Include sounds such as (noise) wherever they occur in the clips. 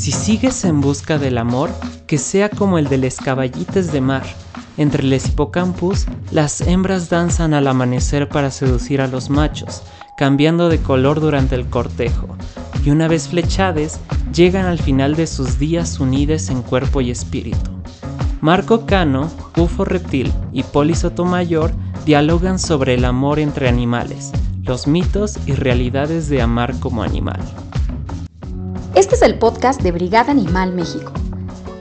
Si sigues en busca del amor, que sea como el de los caballites de mar. Entre los hipocampus, las hembras danzan al amanecer para seducir a los machos, cambiando de color durante el cortejo, y una vez flechades, llegan al final de sus días unides en cuerpo y espíritu. Marco Cano, Ufo Reptil y Poli Sotomayor dialogan sobre el amor entre animales, los mitos y realidades de amar como animal. Este es el podcast de Brigada Animal México.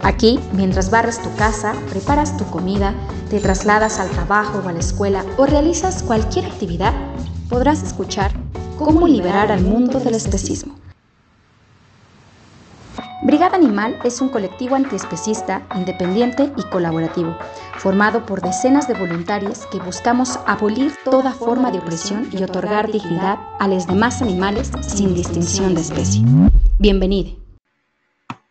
Aquí, mientras barres tu casa, preparas tu comida, te trasladas al trabajo o a la escuela o realizas cualquier actividad, podrás escuchar cómo liberar al mundo del especismo. Brigada Animal es un colectivo antiespecista, independiente y colaborativo, formado por decenas de voluntarios que buscamos abolir toda forma de opresión y otorgar dignidad a los demás animales sin distinción de especie. Bienvenido.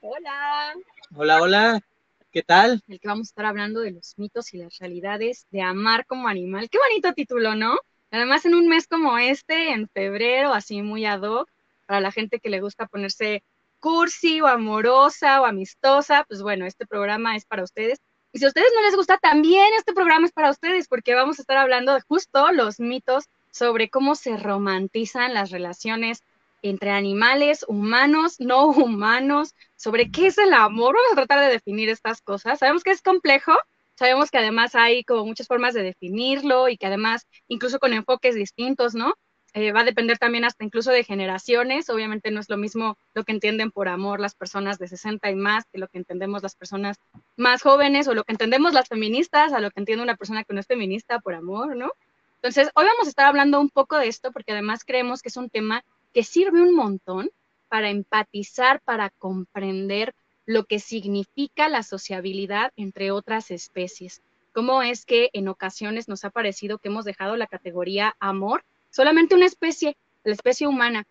Hola. Hola, hola. ¿Qué tal? El que vamos a estar hablando de los mitos y las realidades de amar como animal. Qué bonito título, ¿no? Además, en un mes como este, en febrero, así muy ad hoc, para la gente que le gusta ponerse cursi o amorosa o amistosa, pues bueno, este programa es para ustedes. Y si a ustedes no les gusta, también este programa es para ustedes, porque vamos a estar hablando de justo los mitos sobre cómo se romantizan las relaciones entre animales, humanos, no humanos, sobre qué es el amor. Vamos a tratar de definir estas cosas. Sabemos que es complejo, sabemos que además hay como muchas formas de definirlo y que además incluso con enfoques distintos, ¿no? Eh, va a depender también hasta incluso de generaciones. Obviamente no es lo mismo lo que entienden por amor las personas de 60 y más que lo que entendemos las personas más jóvenes o lo que entendemos las feministas a lo que entiende una persona que no es feminista por amor, ¿no? Entonces, hoy vamos a estar hablando un poco de esto porque además creemos que es un tema que sirve un montón para empatizar, para comprender lo que significa la sociabilidad entre otras especies. Cómo es que en ocasiones nos ha parecido que hemos dejado la categoría amor solamente una especie, la especie humana.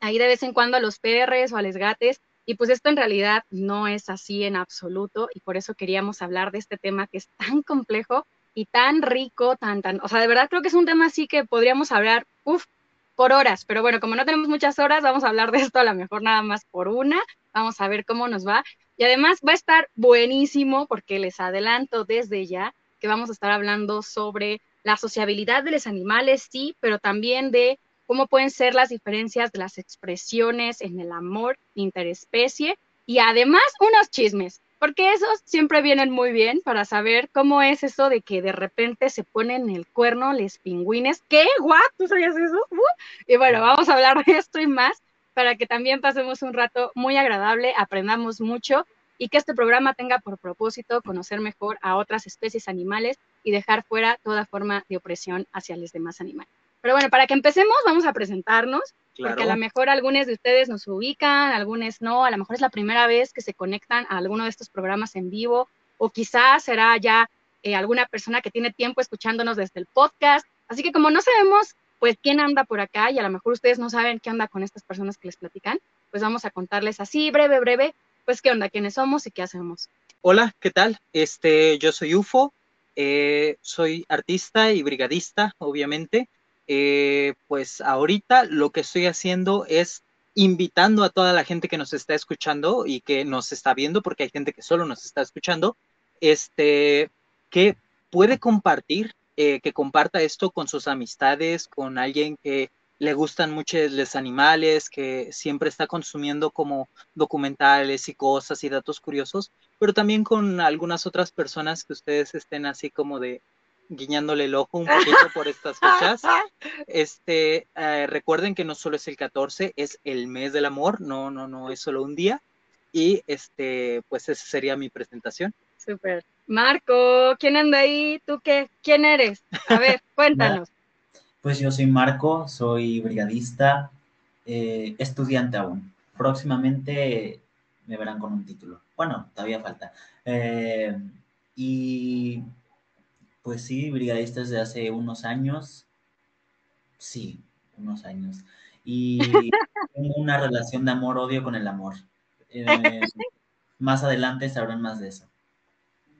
Ahí de vez en cuando a los perres o a los gates, y pues esto en realidad no es así en absoluto, y por eso queríamos hablar de este tema que es tan complejo y tan rico, tan, tan, o sea, de verdad creo que es un tema así que podríamos hablar, uff, por horas, pero bueno, como no tenemos muchas horas, vamos a hablar de esto a lo mejor nada más por una, vamos a ver cómo nos va, y además va a estar buenísimo porque les adelanto desde ya que vamos a estar hablando sobre la sociabilidad de los animales, sí, pero también de cómo pueden ser las diferencias de las expresiones en el amor interespecie y además unos chismes, porque esos siempre vienen muy bien para saber cómo es eso de que de repente se ponen el cuerno los pingüines. ¿Qué? ¿What? ¿Tú sabías eso? Uh. Y bueno, vamos a hablar de esto y más para que también pasemos un rato muy agradable, aprendamos mucho y que este programa tenga por propósito conocer mejor a otras especies animales y dejar fuera toda forma de opresión hacia los demás animales. Pero bueno, para que empecemos, vamos a presentarnos, porque a lo mejor algunos de ustedes nos ubican, algunos no, a lo mejor es la primera vez que se conectan a alguno de estos programas en vivo, o quizás será ya eh, alguna persona que tiene tiempo escuchándonos desde el podcast. Así que como no sabemos, pues, quién anda por acá, y a lo mejor ustedes no saben qué anda con estas personas que les platican, pues vamos a contarles así, breve, breve, pues, qué onda, quiénes somos y qué hacemos. Hola, ¿qué tal? Este, yo soy UFO, eh, soy artista y brigadista, obviamente. Eh, pues ahorita lo que estoy haciendo es invitando a toda la gente que nos está escuchando y que nos está viendo, porque hay gente que solo nos está escuchando, este, que puede compartir, eh, que comparta esto con sus amistades, con alguien que le gustan mucho los animales, que siempre está consumiendo como documentales y cosas y datos curiosos, pero también con algunas otras personas que ustedes estén así como de guiñándole el ojo un poquito por estas fechas. (laughs) Este, eh, recuerden que no solo es el 14, es el mes del amor, no, no, no es solo un día. Y este, pues esa sería mi presentación. Súper. Marco, ¿quién anda ahí? ¿Tú qué? ¿Quién eres? A ver, (laughs) cuéntanos. Pues yo soy Marco, soy brigadista, eh, estudiante aún. Próximamente me verán con un título. Bueno, todavía falta. Eh, y pues sí, brigadista desde hace unos años. Sí, unos años. Y (laughs) tengo una relación de amor-odio con el amor. Eh, (laughs) más adelante sabrán más de eso.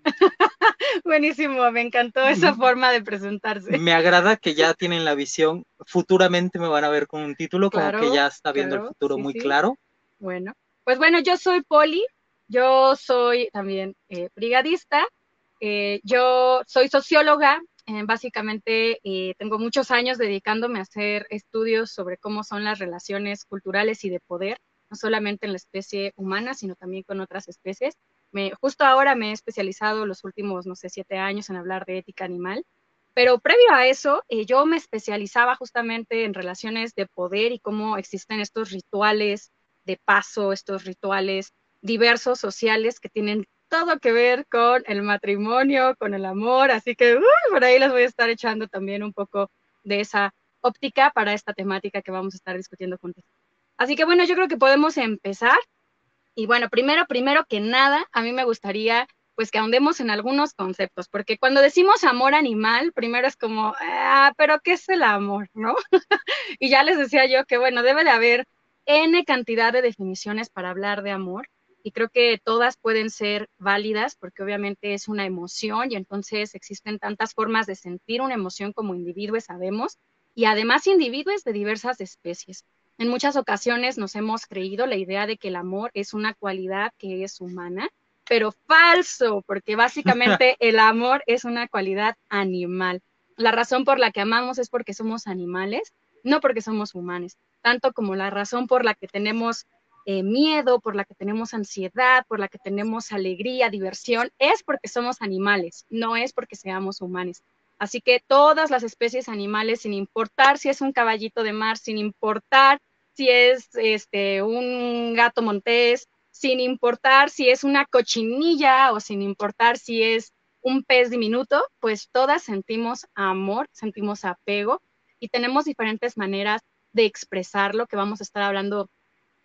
(laughs) Buenísimo, me encantó esa forma de presentarse. Me agrada que ya tienen la visión, futuramente me van a ver con un título, como que ya está viendo el futuro muy claro. Bueno. Pues bueno, yo soy Poli, yo soy también eh, brigadista, eh, yo soy socióloga, eh, básicamente tengo muchos años dedicándome a hacer estudios sobre cómo son las relaciones culturales y de poder, no solamente en la especie humana, sino también con otras especies. Justo ahora me he especializado los últimos, no sé, siete años en hablar de ética animal, pero previo a eso, yo me especializaba justamente en relaciones de poder y cómo existen estos rituales de paso, estos rituales diversos sociales que tienen todo que ver con el matrimonio, con el amor, así que por ahí les voy a estar echando también un poco de esa óptica para esta temática que vamos a estar discutiendo juntos. Así que bueno, yo creo que podemos empezar. Y bueno, primero, primero que nada, a mí me gustaría pues que ahondemos en algunos conceptos, porque cuando decimos amor animal, primero es como, ah, pero ¿qué es el amor? ¿No? (laughs) y ya les decía yo que bueno, debe de haber N cantidad de definiciones para hablar de amor y creo que todas pueden ser válidas porque obviamente es una emoción y entonces existen tantas formas de sentir una emoción como individuos, sabemos, y además individuos de diversas especies. En muchas ocasiones nos hemos creído la idea de que el amor es una cualidad que es humana, pero falso, porque básicamente (laughs) el amor es una cualidad animal. La razón por la que amamos es porque somos animales, no porque somos humanos tanto como la razón por la que tenemos eh, miedo, por la que tenemos ansiedad, por la que tenemos alegría, diversión, es porque somos animales, no es porque seamos humanos. Así que todas las especies animales, sin importar si es un caballito de mar, sin importar si es este, un gato montés, sin importar si es una cochinilla o sin importar si es un pez diminuto, pues todas sentimos amor, sentimos apego y tenemos diferentes maneras de expresarlo, que vamos a estar hablando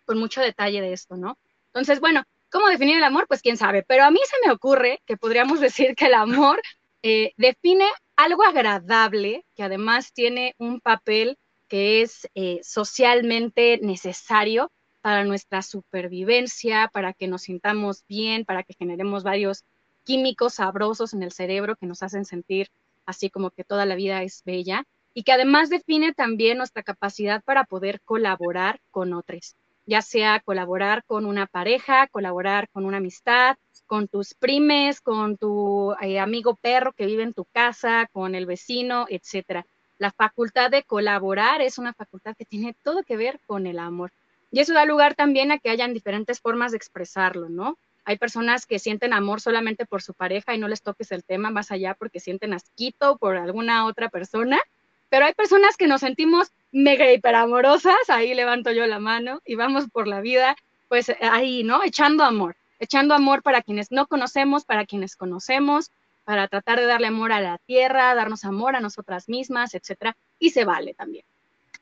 con mucho detalle de esto, ¿no? Entonces, bueno, ¿cómo definir el amor? Pues quién sabe, pero a mí se me ocurre que podríamos (laughs) decir que el amor eh, define algo agradable, que además tiene un papel que es eh, socialmente necesario para nuestra supervivencia, para que nos sintamos bien, para que generemos varios químicos sabrosos en el cerebro que nos hacen sentir así como que toda la vida es bella y que además define también nuestra capacidad para poder colaborar con otros, ya sea colaborar con una pareja, colaborar con una amistad, con tus primes, con tu eh, amigo perro que vive en tu casa, con el vecino, etcétera. La facultad de colaborar es una facultad que tiene todo que ver con el amor. Y eso da lugar también a que hayan diferentes formas de expresarlo, ¿no? Hay personas que sienten amor solamente por su pareja y no les toques el tema más allá porque sienten asquito por alguna otra persona pero hay personas que nos sentimos mega hiperamorosas, ahí levanto yo la mano y vamos por la vida, pues ahí, ¿no? Echando amor, echando amor para quienes no conocemos, para quienes conocemos, para tratar de darle amor a la tierra, darnos amor a nosotras mismas, etcétera, y se vale también.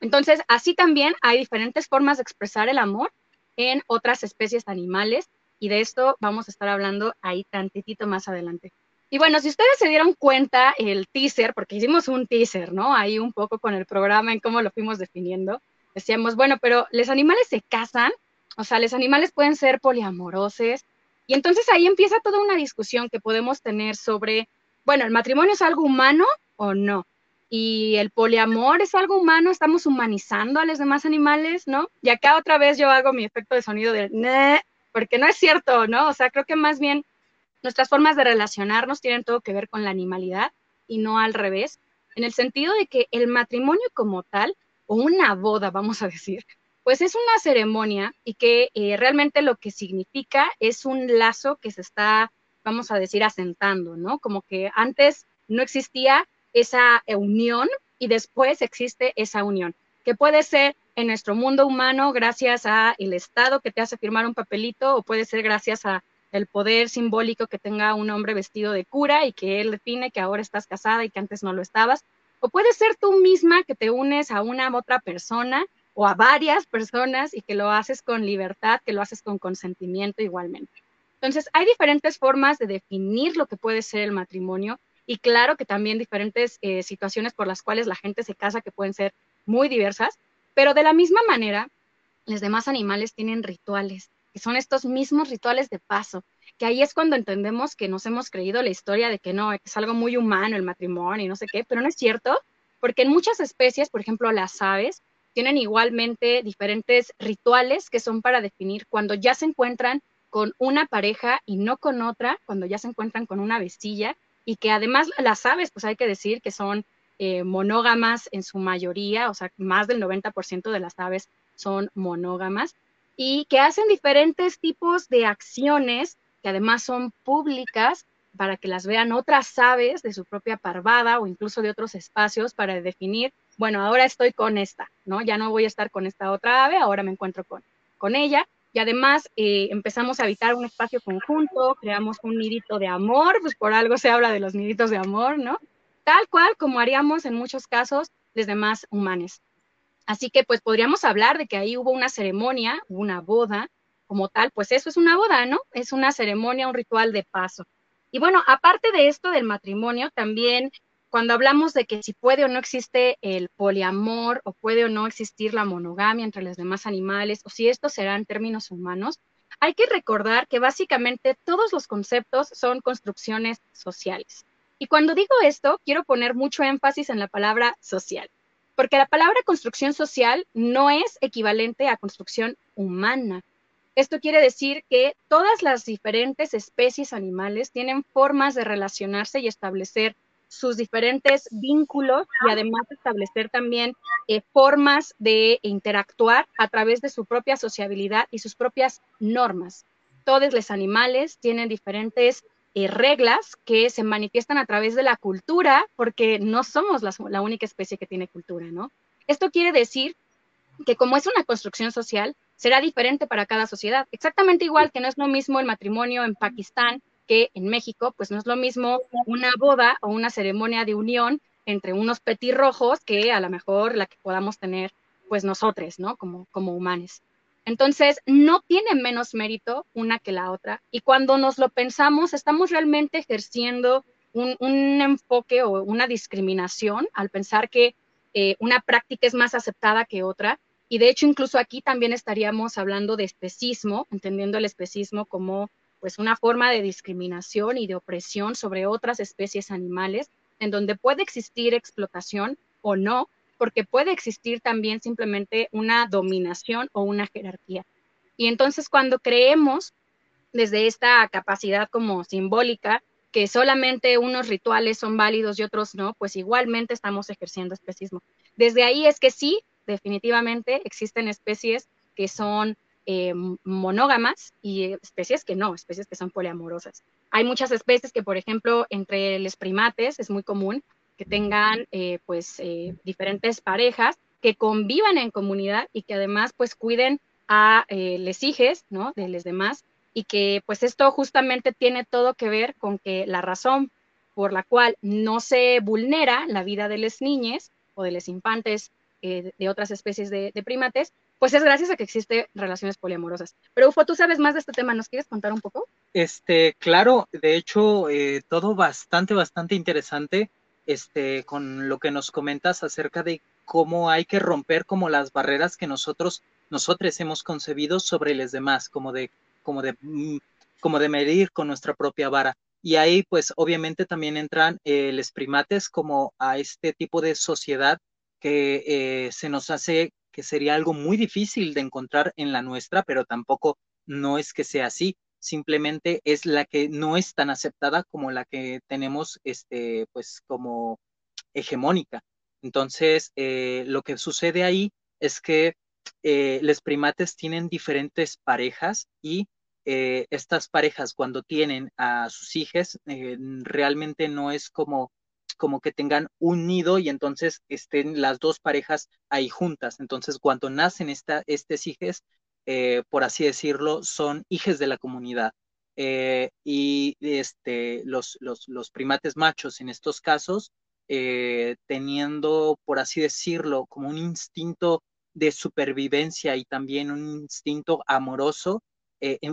Entonces, así también hay diferentes formas de expresar el amor en otras especies animales y de esto vamos a estar hablando ahí tantitito más adelante. Y bueno, si ustedes se dieron cuenta, el teaser, porque hicimos un teaser, ¿no? Ahí un poco con el programa en cómo lo fuimos definiendo. Decíamos, bueno, pero los animales se casan, o sea, los animales pueden ser poliamorosos. Y entonces ahí empieza toda una discusión que podemos tener sobre, bueno, ¿el matrimonio es algo humano o no? Y el poliamor es algo humano, estamos humanizando a los demás animales, ¿no? Y acá otra vez yo hago mi efecto de sonido de, porque no es cierto, ¿no? O sea, creo que más bien Nuestras formas de relacionarnos tienen todo que ver con la animalidad y no al revés, en el sentido de que el matrimonio como tal, o una boda, vamos a decir, pues es una ceremonia y que eh, realmente lo que significa es un lazo que se está, vamos a decir, asentando, ¿no? Como que antes no existía esa unión y después existe esa unión, que puede ser en nuestro mundo humano gracias a el Estado que te hace firmar un papelito o puede ser gracias a el poder simbólico que tenga un hombre vestido de cura y que él define que ahora estás casada y que antes no lo estabas. O puede ser tú misma que te unes a una otra persona o a varias personas y que lo haces con libertad, que lo haces con consentimiento igualmente. Entonces, hay diferentes formas de definir lo que puede ser el matrimonio y claro que también diferentes eh, situaciones por las cuales la gente se casa que pueden ser muy diversas, pero de la misma manera, los demás animales tienen rituales que son estos mismos rituales de paso, que ahí es cuando entendemos que nos hemos creído la historia de que no, es algo muy humano el matrimonio y no sé qué, pero no es cierto, porque en muchas especies, por ejemplo las aves, tienen igualmente diferentes rituales que son para definir cuando ya se encuentran con una pareja y no con otra, cuando ya se encuentran con una vestilla y que además las aves, pues hay que decir que son eh, monógamas en su mayoría, o sea, más del 90% de las aves son monógamas y que hacen diferentes tipos de acciones que además son públicas para que las vean otras aves de su propia parvada o incluso de otros espacios para definir, bueno, ahora estoy con esta, ¿no? Ya no voy a estar con esta otra ave, ahora me encuentro con, con ella. Y además eh, empezamos a habitar un espacio conjunto, creamos un nidito de amor, pues por algo se habla de los niditos de amor, ¿no? Tal cual como haríamos en muchos casos los demás humanos. Así que pues podríamos hablar de que ahí hubo una ceremonia, una boda, como tal, pues eso es una boda, ¿no? Es una ceremonia, un ritual de paso. Y bueno, aparte de esto del matrimonio, también cuando hablamos de que si puede o no existe el poliamor o puede o no existir la monogamia entre los demás animales o si esto será en términos humanos, hay que recordar que básicamente todos los conceptos son construcciones sociales. Y cuando digo esto, quiero poner mucho énfasis en la palabra social, porque la palabra construcción social no es equivalente a construcción humana. Esto quiere decir que todas las diferentes especies animales tienen formas de relacionarse y establecer sus diferentes vínculos y además establecer también eh, formas de interactuar a través de su propia sociabilidad y sus propias normas. Todos los animales tienen diferentes eh, reglas que se manifiestan a través de la cultura, porque no somos la única especie que tiene cultura, ¿no? Esto quiere decir que como es una construcción social, será diferente para cada sociedad. Exactamente igual que no es lo mismo el matrimonio en Pakistán que en México, pues no es lo mismo una boda o una ceremonia de unión entre unos petirrojos que a lo mejor la que podamos tener pues nosotros, ¿no? Como, como humanos. Entonces, no tiene menos mérito una que la otra. Y cuando nos lo pensamos, estamos realmente ejerciendo un, un enfoque o una discriminación al pensar que eh, una práctica es más aceptada que otra. Y de hecho, incluso aquí también estaríamos hablando de especismo, entendiendo el especismo como pues una forma de discriminación y de opresión sobre otras especies animales, en donde puede existir explotación o no, porque puede existir también simplemente una dominación o una jerarquía. Y entonces cuando creemos desde esta capacidad como simbólica que solamente unos rituales son válidos y otros no, pues igualmente estamos ejerciendo especismo. Desde ahí es que sí, definitivamente existen especies que son eh, monógamas y especies que no, especies que son poliamorosas. Hay muchas especies que, por ejemplo, entre los primates es muy común que tengan eh, pues eh, diferentes parejas que convivan en comunidad y que además pues cuiden a les hijes, ¿no? De los demás y que pues esto justamente tiene todo que ver con que la razón por la cual no se vulnera la vida de las niñas o de los infantes eh, de otras especies de, primates, pues es gracias a que existen relaciones poliamorosas. Pero Ufo, tú sabes más de este tema, ¿nos quieres contar un poco? Este, claro, de hecho, eh, todo bastante, bastante interesante, este, con lo que nos comentas acerca de cómo hay que romper como las barreras que nosotros, nosotros hemos concebido sobre los demás, como de, como de, mm, como de medir con nuestra propia vara. Y ahí, pues, obviamente también entran eh, los primates como a este tipo de sociedad que eh, se nos hace que sería algo muy difícil de encontrar en la nuestra, pero tampoco no es que sea así, simplemente es la que no es tan aceptada como la que tenemos, este, pues como hegemónica. Entonces, eh, lo que sucede ahí es que eh, los primates tienen diferentes parejas y estas parejas cuando tienen a sus hijos realmente no es como como que tengan un nido y entonces estén las dos parejas ahí juntas. Entonces, cuando nacen esta, estos hijos, eh, por así decirlo, son hijos de la comunidad. Eh, y este, los, los, primates machos en estos casos, eh, teniendo, por así decirlo, como un instinto de supervivencia y también un instinto amoroso,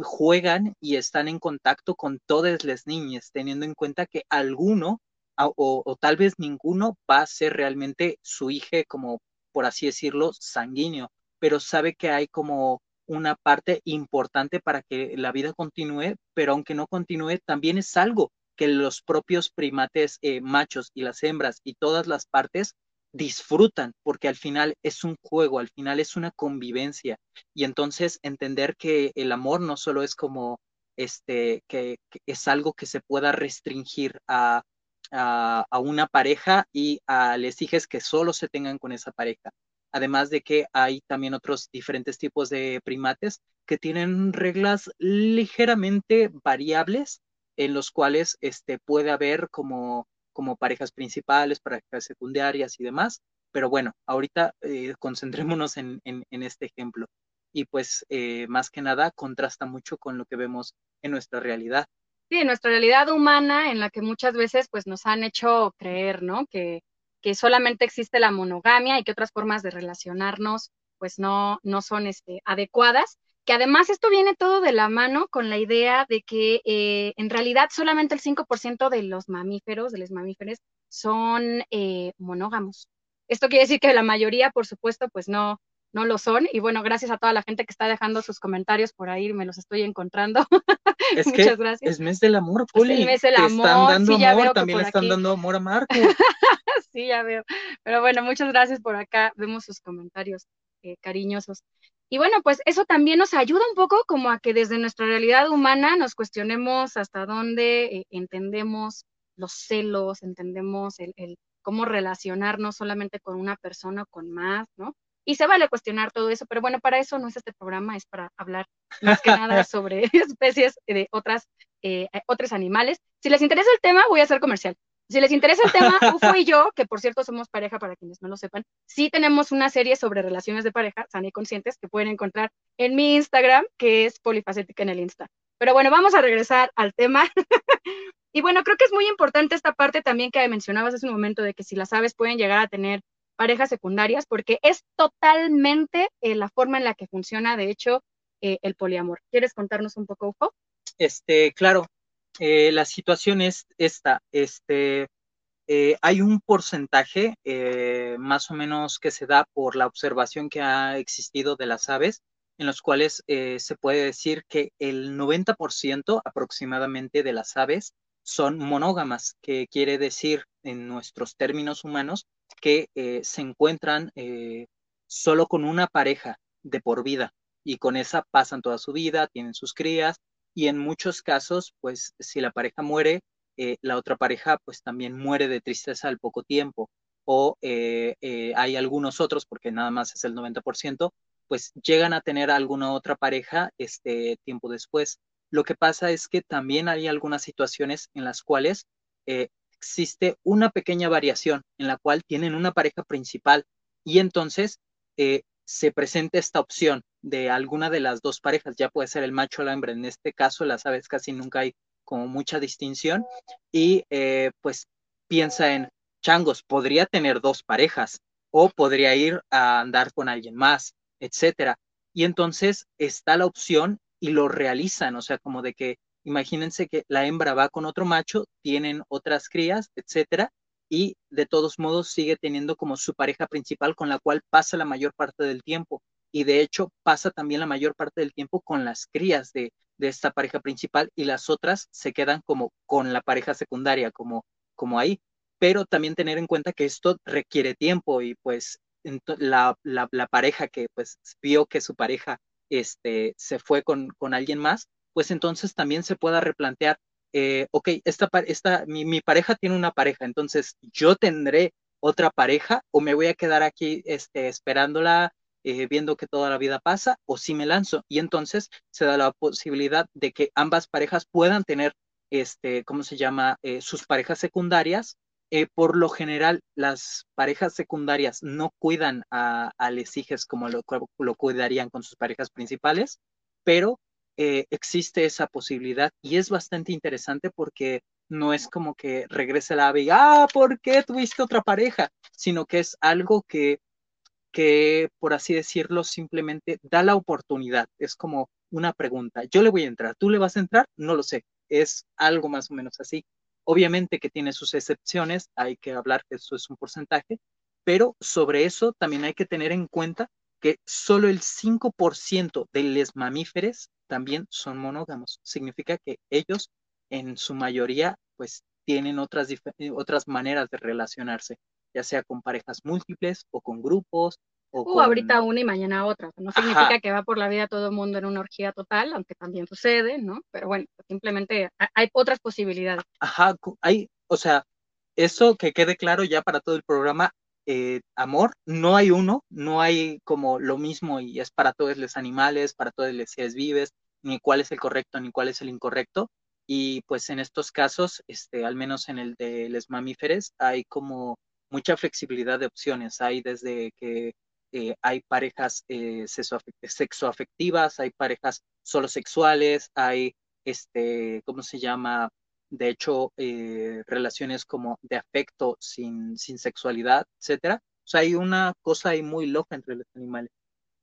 juegan y están en contacto con todas las niñas, teniendo en cuenta que alguno o, tal vez ninguno va a ser realmente su hijo como, por así decirlo, sanguíneo, pero sabe que hay como una parte importante para que la vida continúe, pero aunque no continúe, también es algo que los propios primates eh, machos y las hembras y todas las partes disfrutan, porque al final es un juego, al final es una convivencia. Y entonces entender que el amor no solo es como este, que, es algo que se pueda restringir a, a, una pareja y a les hijas que solo se tengan con esa pareja. Además de que hay también otros diferentes tipos de primates que tienen reglas ligeramente variables en los cuales este, puede haber como, como parejas principales, parejas secundarias y demás. Pero bueno, ahorita eh, concentrémonos en, en, este ejemplo. Y pues eh, más que nada contrasta mucho con lo que vemos en nuestra realidad. Sí, en nuestra realidad humana en la que muchas veces pues nos han hecho creer, ¿no? Que, que solamente existe la monogamia y que otras formas de relacionarnos pues no, no son este, adecuadas que además esto viene todo de la mano con la idea de que eh, en realidad solamente el 5% de los mamíferos, de los mamíferos, son eh, monógamos. Esto quiere decir que la mayoría, por supuesto, pues no, no lo son. Y bueno, gracias a toda la gente que está dejando sus comentarios por ahí, me los estoy encontrando. (laughs) Es Muchas gracias. Es mes del amor, Puli. Es el mes del amor. Están dando amor, también están dando amor a Marco. (laughs) sí, ya veo. Pero bueno, muchas gracias por acá. Vemos sus comentarios eh, cariñosos. Y bueno, pues eso también nos ayuda un poco como a que desde nuestra realidad humana nos cuestionemos hasta dónde eh, entendemos los celos, entendemos el, cómo relacionarnos solamente con una persona o con más, ¿no? Y se vale cuestionar todo eso, pero bueno, para eso no es este programa, es para hablar más que nada (laughs) sobre (laughs) especies de otras, eh, otros animales. Si les interesa el tema, voy a hacer comercial. Si les interesa el tema, (laughs) Ufo y yo, que por cierto somos pareja para quienes no lo sepan, sí tenemos una serie sobre relaciones de pareja, sana y conscientes, que pueden encontrar en mi Instagram, que es polifacética en el Insta. Pero bueno, vamos a regresar al tema. y bueno, creo que es muy importante esta parte también que mencionabas hace un momento de que si las aves pueden llegar a tener parejas secundarias, porque es totalmente eh, la forma en la que funciona, de hecho, eh, el poliamor. ¿Quieres contarnos un poco, Ufo? Este, claro, eh, la situación es esta, este, hay un porcentaje más o menos que se da por la observación que ha existido de las aves, en los cuales se puede decir que el 90% aproximadamente de las aves son monógamas, que quiere decir en nuestros términos humanos que se encuentran solo con una pareja de por vida y con esa pasan toda su vida, tienen sus crías y en muchos casos, pues si la pareja muere, eh, la otra pareja pues también muere de tristeza al poco tiempo. O eh, eh, hay algunos otros, porque nada más es el 90%, pues llegan a tener alguna otra pareja este tiempo después. Lo que pasa es que también hay algunas situaciones en las cuales existe una pequeña variación en la cual tienen una pareja principal y entonces se presenta esta opción de alguna de las dos parejas, ya puede ser el macho o la hembra, en este caso las aves casi nunca hay como mucha distinción, y eh, pues piensa en changos, podría tener dos parejas o podría ir a andar con alguien más, etcétera. Y entonces está la opción y lo realizan, o sea, como de que imagínense que la hembra va con otro macho, tienen otras crías, etcétera, y de todos modos sigue teniendo como su pareja principal con la cual pasa la mayor parte del tiempo y de hecho pasa también la mayor parte del tiempo con las crías de, esta pareja principal y las otras se quedan como con la pareja secundaria, como, como ahí. Pero también tener en cuenta que esto requiere tiempo y pues la, la, pareja que pues vio que su pareja este, se fue con, con alguien más, pues entonces también se pueda replantear, eh, ok, esta, esta, mi, mi, pareja tiene una pareja, entonces yo tendré otra pareja o me voy a quedar aquí este, esperándola eh, viendo que toda la vida pasa, o si me lanzo. Y entonces se da la posibilidad de que ambas parejas puedan tener, este, ¿cómo se llama?, eh, sus parejas secundarias. Eh, por lo general, las parejas secundarias no cuidan a, a como lo, lo, cuidarían con sus parejas principales, pero existe esa posibilidad y es bastante interesante porque no es como que regrese la ave y, ah, ¿por qué tuviste otra pareja? Sino que es algo que que, por así decirlo, simplemente da la oportunidad. Es como una pregunta. Yo le voy a entrar, ¿tú le vas a entrar? No lo sé. Es algo más o menos así. Obviamente que tiene sus excepciones, hay que hablar que eso es un porcentaje, pero sobre eso también hay que tener en cuenta que solo el 5% de los mamíferos también son monógamos. Significa que ellos en su mayoría pues tienen otras, otras maneras de relacionarse. ya sea con parejas múltiples o con grupos. O, ahorita una y mañana otra. No significa que va por la vida todo el mundo en una orgía total, aunque también sucede, ¿no? Pero bueno, simplemente hay otras posibilidades. Ajá, hay, o sea, eso que quede claro ya para todo el programa, eh, amor, no hay uno, no hay como lo mismo y es para todos los animales, para todos los seres vives, ni cuál es el correcto ni cuál es el incorrecto. Y pues en estos casos, este, al menos en el de los mamíferos, hay como mucha flexibilidad de opciones. Hay desde que eh, hay parejas eh, sexoafectivas, hay parejas solo sexuales, hay, este, ¿cómo se llama? De hecho, eh, relaciones como de afecto sin, sin sexualidad, etcétera. O sea, hay una cosa ahí muy loca entre los animales.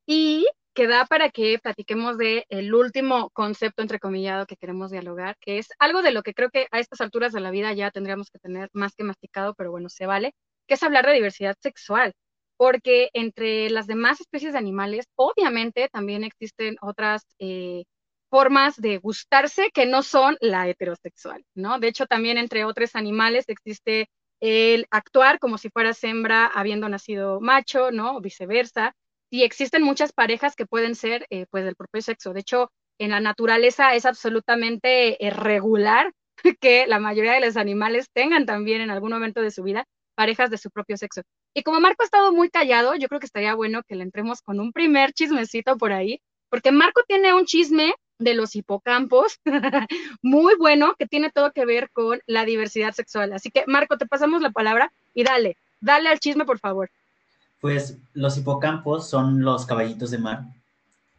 Y que da para que platiquemos de el último concepto entrecomillado que queremos dialogar, que es algo de lo que creo que a estas alturas de la vida ya tendríamos que tener más que masticado, pero bueno, se vale, que es hablar de diversidad sexual, porque entre las demás especies de animales, obviamente también existen otras eh, formas de gustarse que no son la heterosexual, ¿no? De hecho, también entre otros animales existe el actuar como si fueras hembra habiendo nacido macho, ¿no? O viceversa y existen muchas parejas que pueden ser eh, pues del propio sexo. De hecho, en la naturaleza es absolutamente eh, regular (laughs) que la mayoría de los animales tengan también en algún momento de su vida parejas de su propio sexo. Y como Marco ha estado muy callado, yo creo que estaría bueno que le entremos con un primer chismecito por ahí, porque Marco tiene un chisme de los hipocampos (laughs) muy bueno que tiene todo que ver con la diversidad sexual. Así que Marco, te pasamos la palabra y dale, dale al chisme, por favor. Pues los hipocampos son los caballitos de mar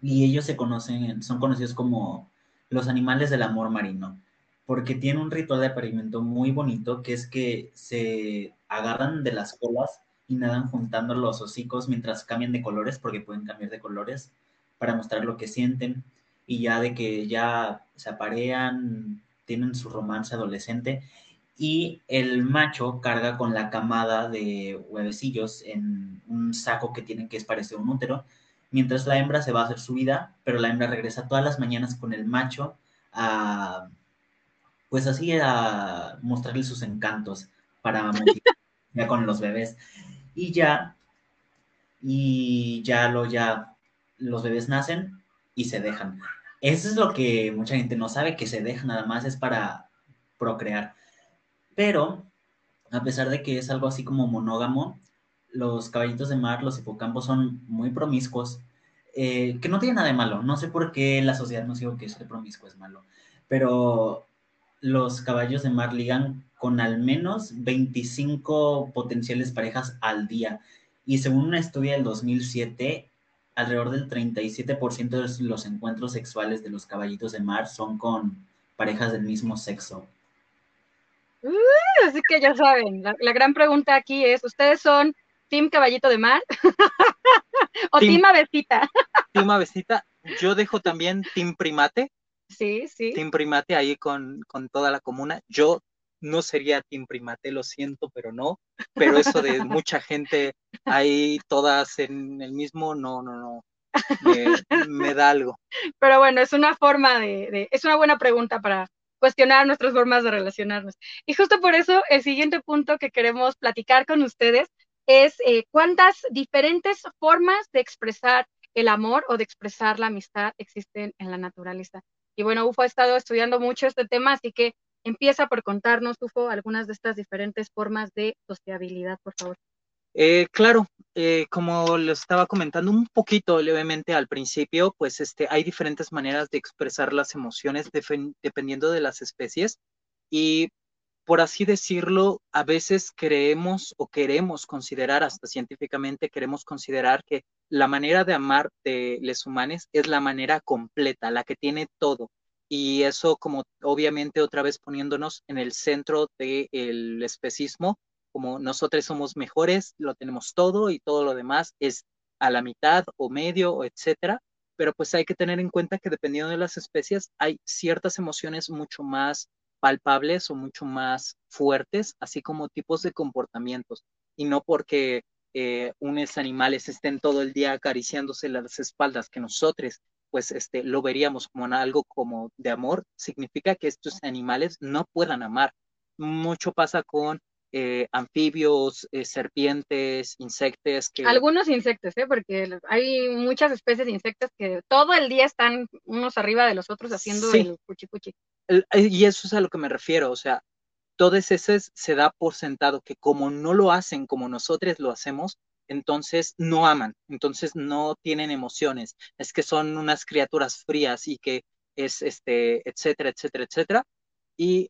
y ellos se conocen, son conocidos como los animales del amor marino, porque tienen un ritual de apareamiento muy bonito que es que se agarran de las colas y nadan juntando los hocicos mientras cambian de colores, porque pueden cambiar de colores para mostrar lo que sienten. Y ya de que ya se aparean, tienen su romance adolescente y el macho carga con la camada de huevecillos en un saco que tienen que es parecer un útero, mientras la hembra se va a hacer su vida, pero la hembra regresa todas las mañanas con el macho a, pues así a mostrarle sus encantos para (laughs) ya con los bebés. Y ya, y ya lo, ya los bebés nacen y se dejan. Eso es lo que mucha gente no sabe, que se dejan nada más es para procrear. Pero, a pesar de que es algo así como monógamo, los caballitos de mar, los hipocampos, son muy promiscuos, eh, que no tiene nada de malo. No sé por qué la sociedad nos dijo que ser promiscuo es malo, pero los caballos de mar ligan con al menos 25 potenciales parejas al día. Y según un estudio del 2007, alrededor del 37% de los encuentros sexuales de los caballitos de mar son con parejas del mismo sexo. Uh, así que ya saben, la, gran pregunta aquí es, ¿ustedes son Team Caballito de Mar (laughs) o Team, Avesita? team Avesita, yo dejo también Team Primate. Sí, sí. Team Primate ahí con, con toda la comuna. Yo no sería Team Primate, lo siento, pero no. Pero eso de (laughs) mucha gente ahí todas en el mismo, no, no, no. Me, da algo. Pero bueno, es una forma de, es una buena pregunta para, cuestionar nuestras formas de relacionarnos. Y justo por eso el siguiente punto que queremos platicar con ustedes es eh, cuántas diferentes formas de expresar el amor o de expresar la amistad existen en la naturaleza. Y bueno, UFO ha estado estudiando mucho este tema, así que empieza por contarnos, UFO, algunas de estas diferentes formas de sociabilidad, por favor. Eh, claro, eh, como lo estaba comentando un poquito levemente al principio, pues este, hay diferentes maneras de expresar las emociones dependiendo de las especies y por así decirlo, a veces creemos o queremos considerar, hasta científicamente queremos considerar que la manera de amar de los humanos es la manera completa, la que tiene todo. Y eso como obviamente otra vez poniéndonos en el centro del especismo, como nosotros somos mejores, lo tenemos todo y todo lo demás es a la mitad o medio o etcétera, pero pues hay que tener en cuenta que dependiendo de las especies hay ciertas emociones mucho más palpables o mucho más fuertes, así como tipos de comportamientos, y no porque eh, unos animales estén todo el día acariciándose las espaldas que nosotros pues este lo veríamos como algo como de amor, significa que estos animales no puedan amar. Mucho pasa con eh, anfibios, eh, serpientes, insectos. Que... Algunos insectos, ¿eh? porque hay muchas especies de insectos que todo el día están unos arriba de los otros haciendo el cuchi cuchi. y eso es a lo que me refiero, o sea, todo ese se da por sentado que como no lo hacen como nosotros lo hacemos, entonces no aman, entonces no tienen emociones, es que son unas criaturas frías y que es este, etcétera, etcétera, etcétera. Y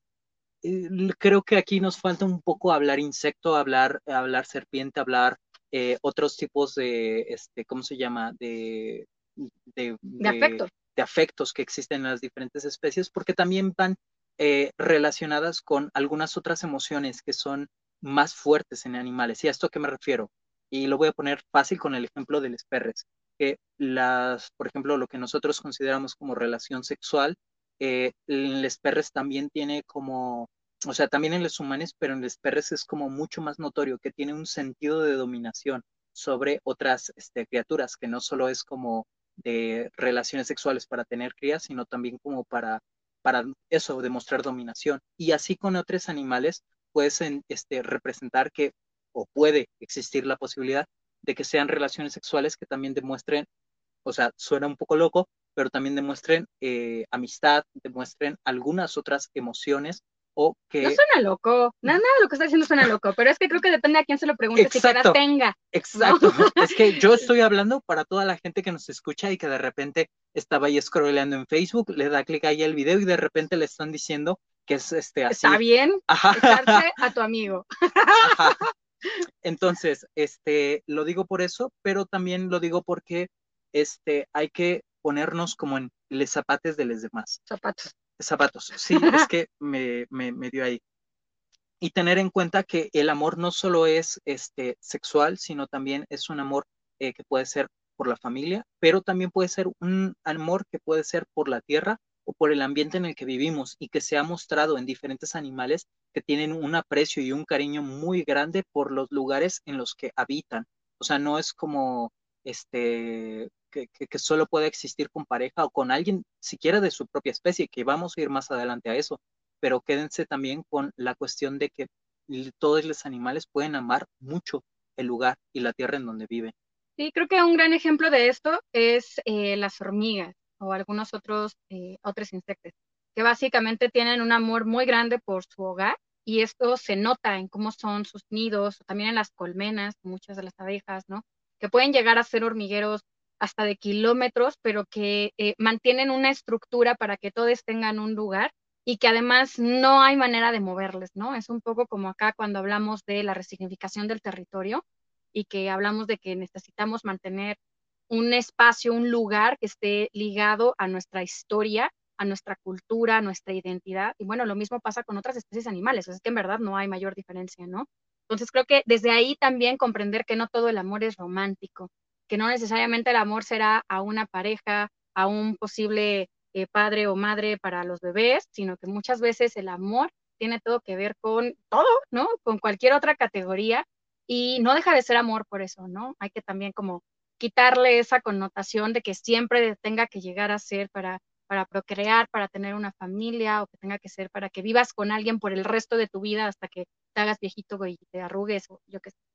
creo que aquí nos falta un poco hablar insecto, hablar, hablar serpiente, hablar eh, otros tipos de, este, ¿cómo se llama? De, de, afectos. de afectos que existen en las diferentes especies, porque también van eh, relacionadas con algunas otras emociones que son más fuertes en animales. ¿Y a esto a qué me refiero? Y lo voy a poner fácil con el ejemplo de los perres, que las, por ejemplo, lo que nosotros consideramos como relación sexual, eh, los perres también tiene como, o sea, también en los humanos, pero en los perres es como mucho más notorio, que tiene un sentido de dominación sobre otras este, criaturas, que no solo es como de relaciones sexuales para tener crías, sino también como para, para eso, demostrar dominación. Y así con otros animales puedes este, representar que o puede existir la posibilidad de que sean relaciones sexuales que también demuestren, o sea, suena un poco loco, pero también demuestren eh, amistad, demuestren algunas otras emociones o que... No suena loco, nada, nada de lo que está diciendo suena loco, pero es que creo que depende a quién se lo pregunte, si la tenga. Exacto, (laughs) es que yo estoy hablando para toda la gente que nos escucha y que de repente estaba ahí scrolleando en Facebook, le da clic ahí al video y de repente le están diciendo que es este así. Está bien, Ajá. a tu amigo. Ajá. (laughs) Entonces, este, lo digo por eso, pero también lo digo porque este, hay que ponernos como en los zapatos de los demás. Zapatos. Zapatos, (laughs) sí, es que me, me, dio ahí. Y tener en cuenta que el amor no solo es este, sexual, sino también es un amor eh, que puede ser por la familia, pero también puede ser un amor que puede ser por la tierra o por el ambiente en el que vivimos y que se ha mostrado en diferentes animales que tienen un aprecio y un cariño muy grande por los lugares en los que habitan. O sea, no es como este que, solo puede existir con pareja o con alguien siquiera de su propia especie, que vamos a ir más adelante a eso, pero quédense también con la cuestión de que todos los animales pueden amar mucho el lugar y la tierra en donde viven. Sí, creo que un gran ejemplo de esto es eh, las hormigas o algunos otros, eh, otros insectos, que básicamente tienen un amor muy grande por su hogar y esto se nota en cómo son sus nidos, también en las colmenas, muchas de las abejas, ¿no? Que pueden llegar a ser hormigueros hasta de kilómetros, pero que eh, mantienen una estructura para que todos tengan un lugar y que además no hay manera de moverles, ¿no? Es un poco como acá cuando hablamos de la resignificación del territorio y que hablamos de que necesitamos mantener un espacio, un lugar que esté ligado a nuestra historia, a nuestra cultura, a nuestra identidad. Y bueno, lo mismo pasa con otras especies animales, es que en verdad no hay mayor diferencia, ¿no? Entonces creo que desde ahí también comprender que no todo el amor es romántico, que no necesariamente el amor será a una pareja, a un posible eh, padre o madre para los bebés, sino que muchas veces el amor tiene todo que ver con todo, ¿no? Con cualquier otra categoría y no deja de ser amor por eso, ¿no? Hay que también como quitarle esa connotación de que siempre tenga que llegar a ser para, para procrear, para tener una familia o que tenga que ser para que vivas con alguien por el resto de tu vida hasta que te hagas viejito y te arrugues o yo qué sé.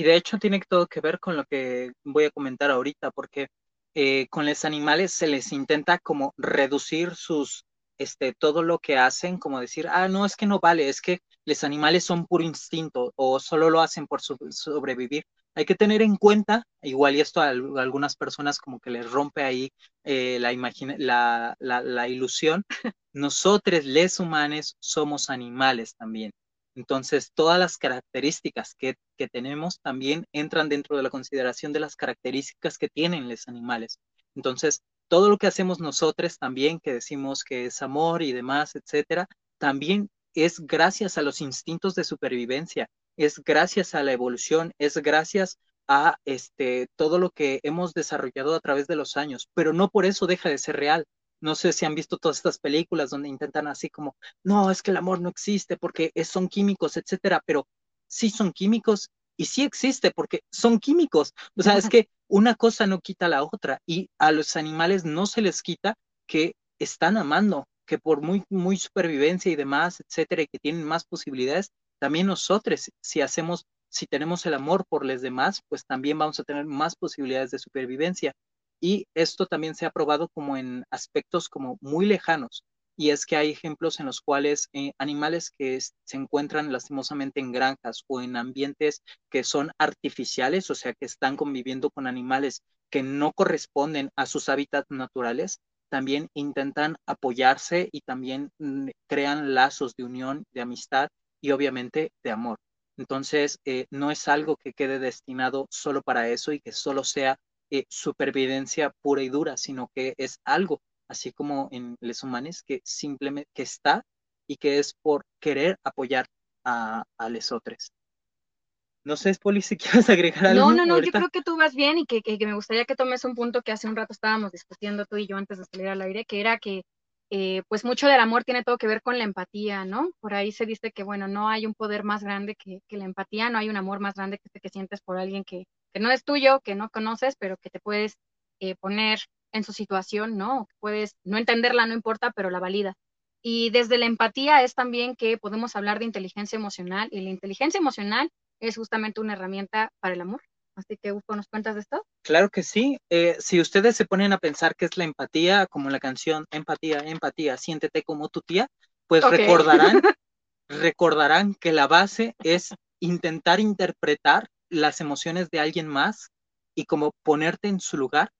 Y de hecho tiene todo que ver con lo que voy a comentar ahorita, porque eh, con los animales se les intenta como reducir sus, este, todo lo que hacen, como decir, ah, no, es que no vale, es que los animales son puro instinto o solo lo hacen por sobrevivir hay que tener en cuenta, igual y esto a, algunas personas como que les rompe ahí eh, la, la, la, la, ilusión, (laughs) nosotros, les humanos, somos animales también. Entonces, todas las características que, que, tenemos también entran dentro de la consideración de las características que tienen los animales. Entonces, todo lo que hacemos nosotros también, que decimos que es amor y demás, etcétera, también es gracias a los instintos de supervivencia es gracias a la evolución, es gracias a este, todo lo que hemos desarrollado a través de los años, pero no por eso deja de ser real. No sé si han visto todas estas películas donde intentan así como, no, es que el amor no existe porque son químicos, etcétera, pero sí son químicos y sí existe porque son químicos. O sea, es que una cosa no quita la otra y a los animales no se les quita que están amando, que por muy, muy supervivencia y demás, etcétera, y que tienen más posibilidades, también nosotros, si hacemos, si tenemos el amor por los demás, pues también vamos a tener más posibilidades de supervivencia. Y esto también se ha probado como en aspectos como muy lejanos. Y es que hay ejemplos en los cuales eh, animales que se encuentran lastimosamente en granjas o en ambientes que son artificiales, o sea, que están conviviendo con animales que no corresponden a sus hábitats naturales, también intentan apoyarse y también mm, crean lazos de unión, de amistad y obviamente de amor. Entonces, eh, no es algo que quede destinado solo para eso y que solo sea eh, supervivencia pura y dura, sino que es algo, así como en los humanos, que simplemente que está y que es por querer apoyar a, a los otros. No sé, Poli, si (laughs) quieres agregar algo. No, no, no, yo creo que tú vas bien y que, me gustaría que tomes un punto que hace un rato estábamos discutiendo tú y yo antes de salir al aire, que era que eh, pues mucho del amor tiene todo que ver con la empatía, ¿no? Por ahí se dice que, bueno, no hay un poder más grande que, la empatía, no hay un amor más grande que este que sientes por alguien que, no es tuyo, que no conoces, pero que te puedes eh, poner en su situación, ¿no? Puedes no entenderla, no importa, pero la valida. Y desde la empatía es también que podemos hablar de inteligencia emocional y la inteligencia emocional es justamente una herramienta para el amor. Así que, Ufo, ¿nos cuentas de esto? Claro que sí. Eh, si ustedes se ponen a pensar qué es la empatía, como la canción Empatía, Empatía, siéntete como tu tía, pues recordarán, (laughs) recordarán que la base es intentar interpretar las emociones de alguien más y como ponerte en su lugar.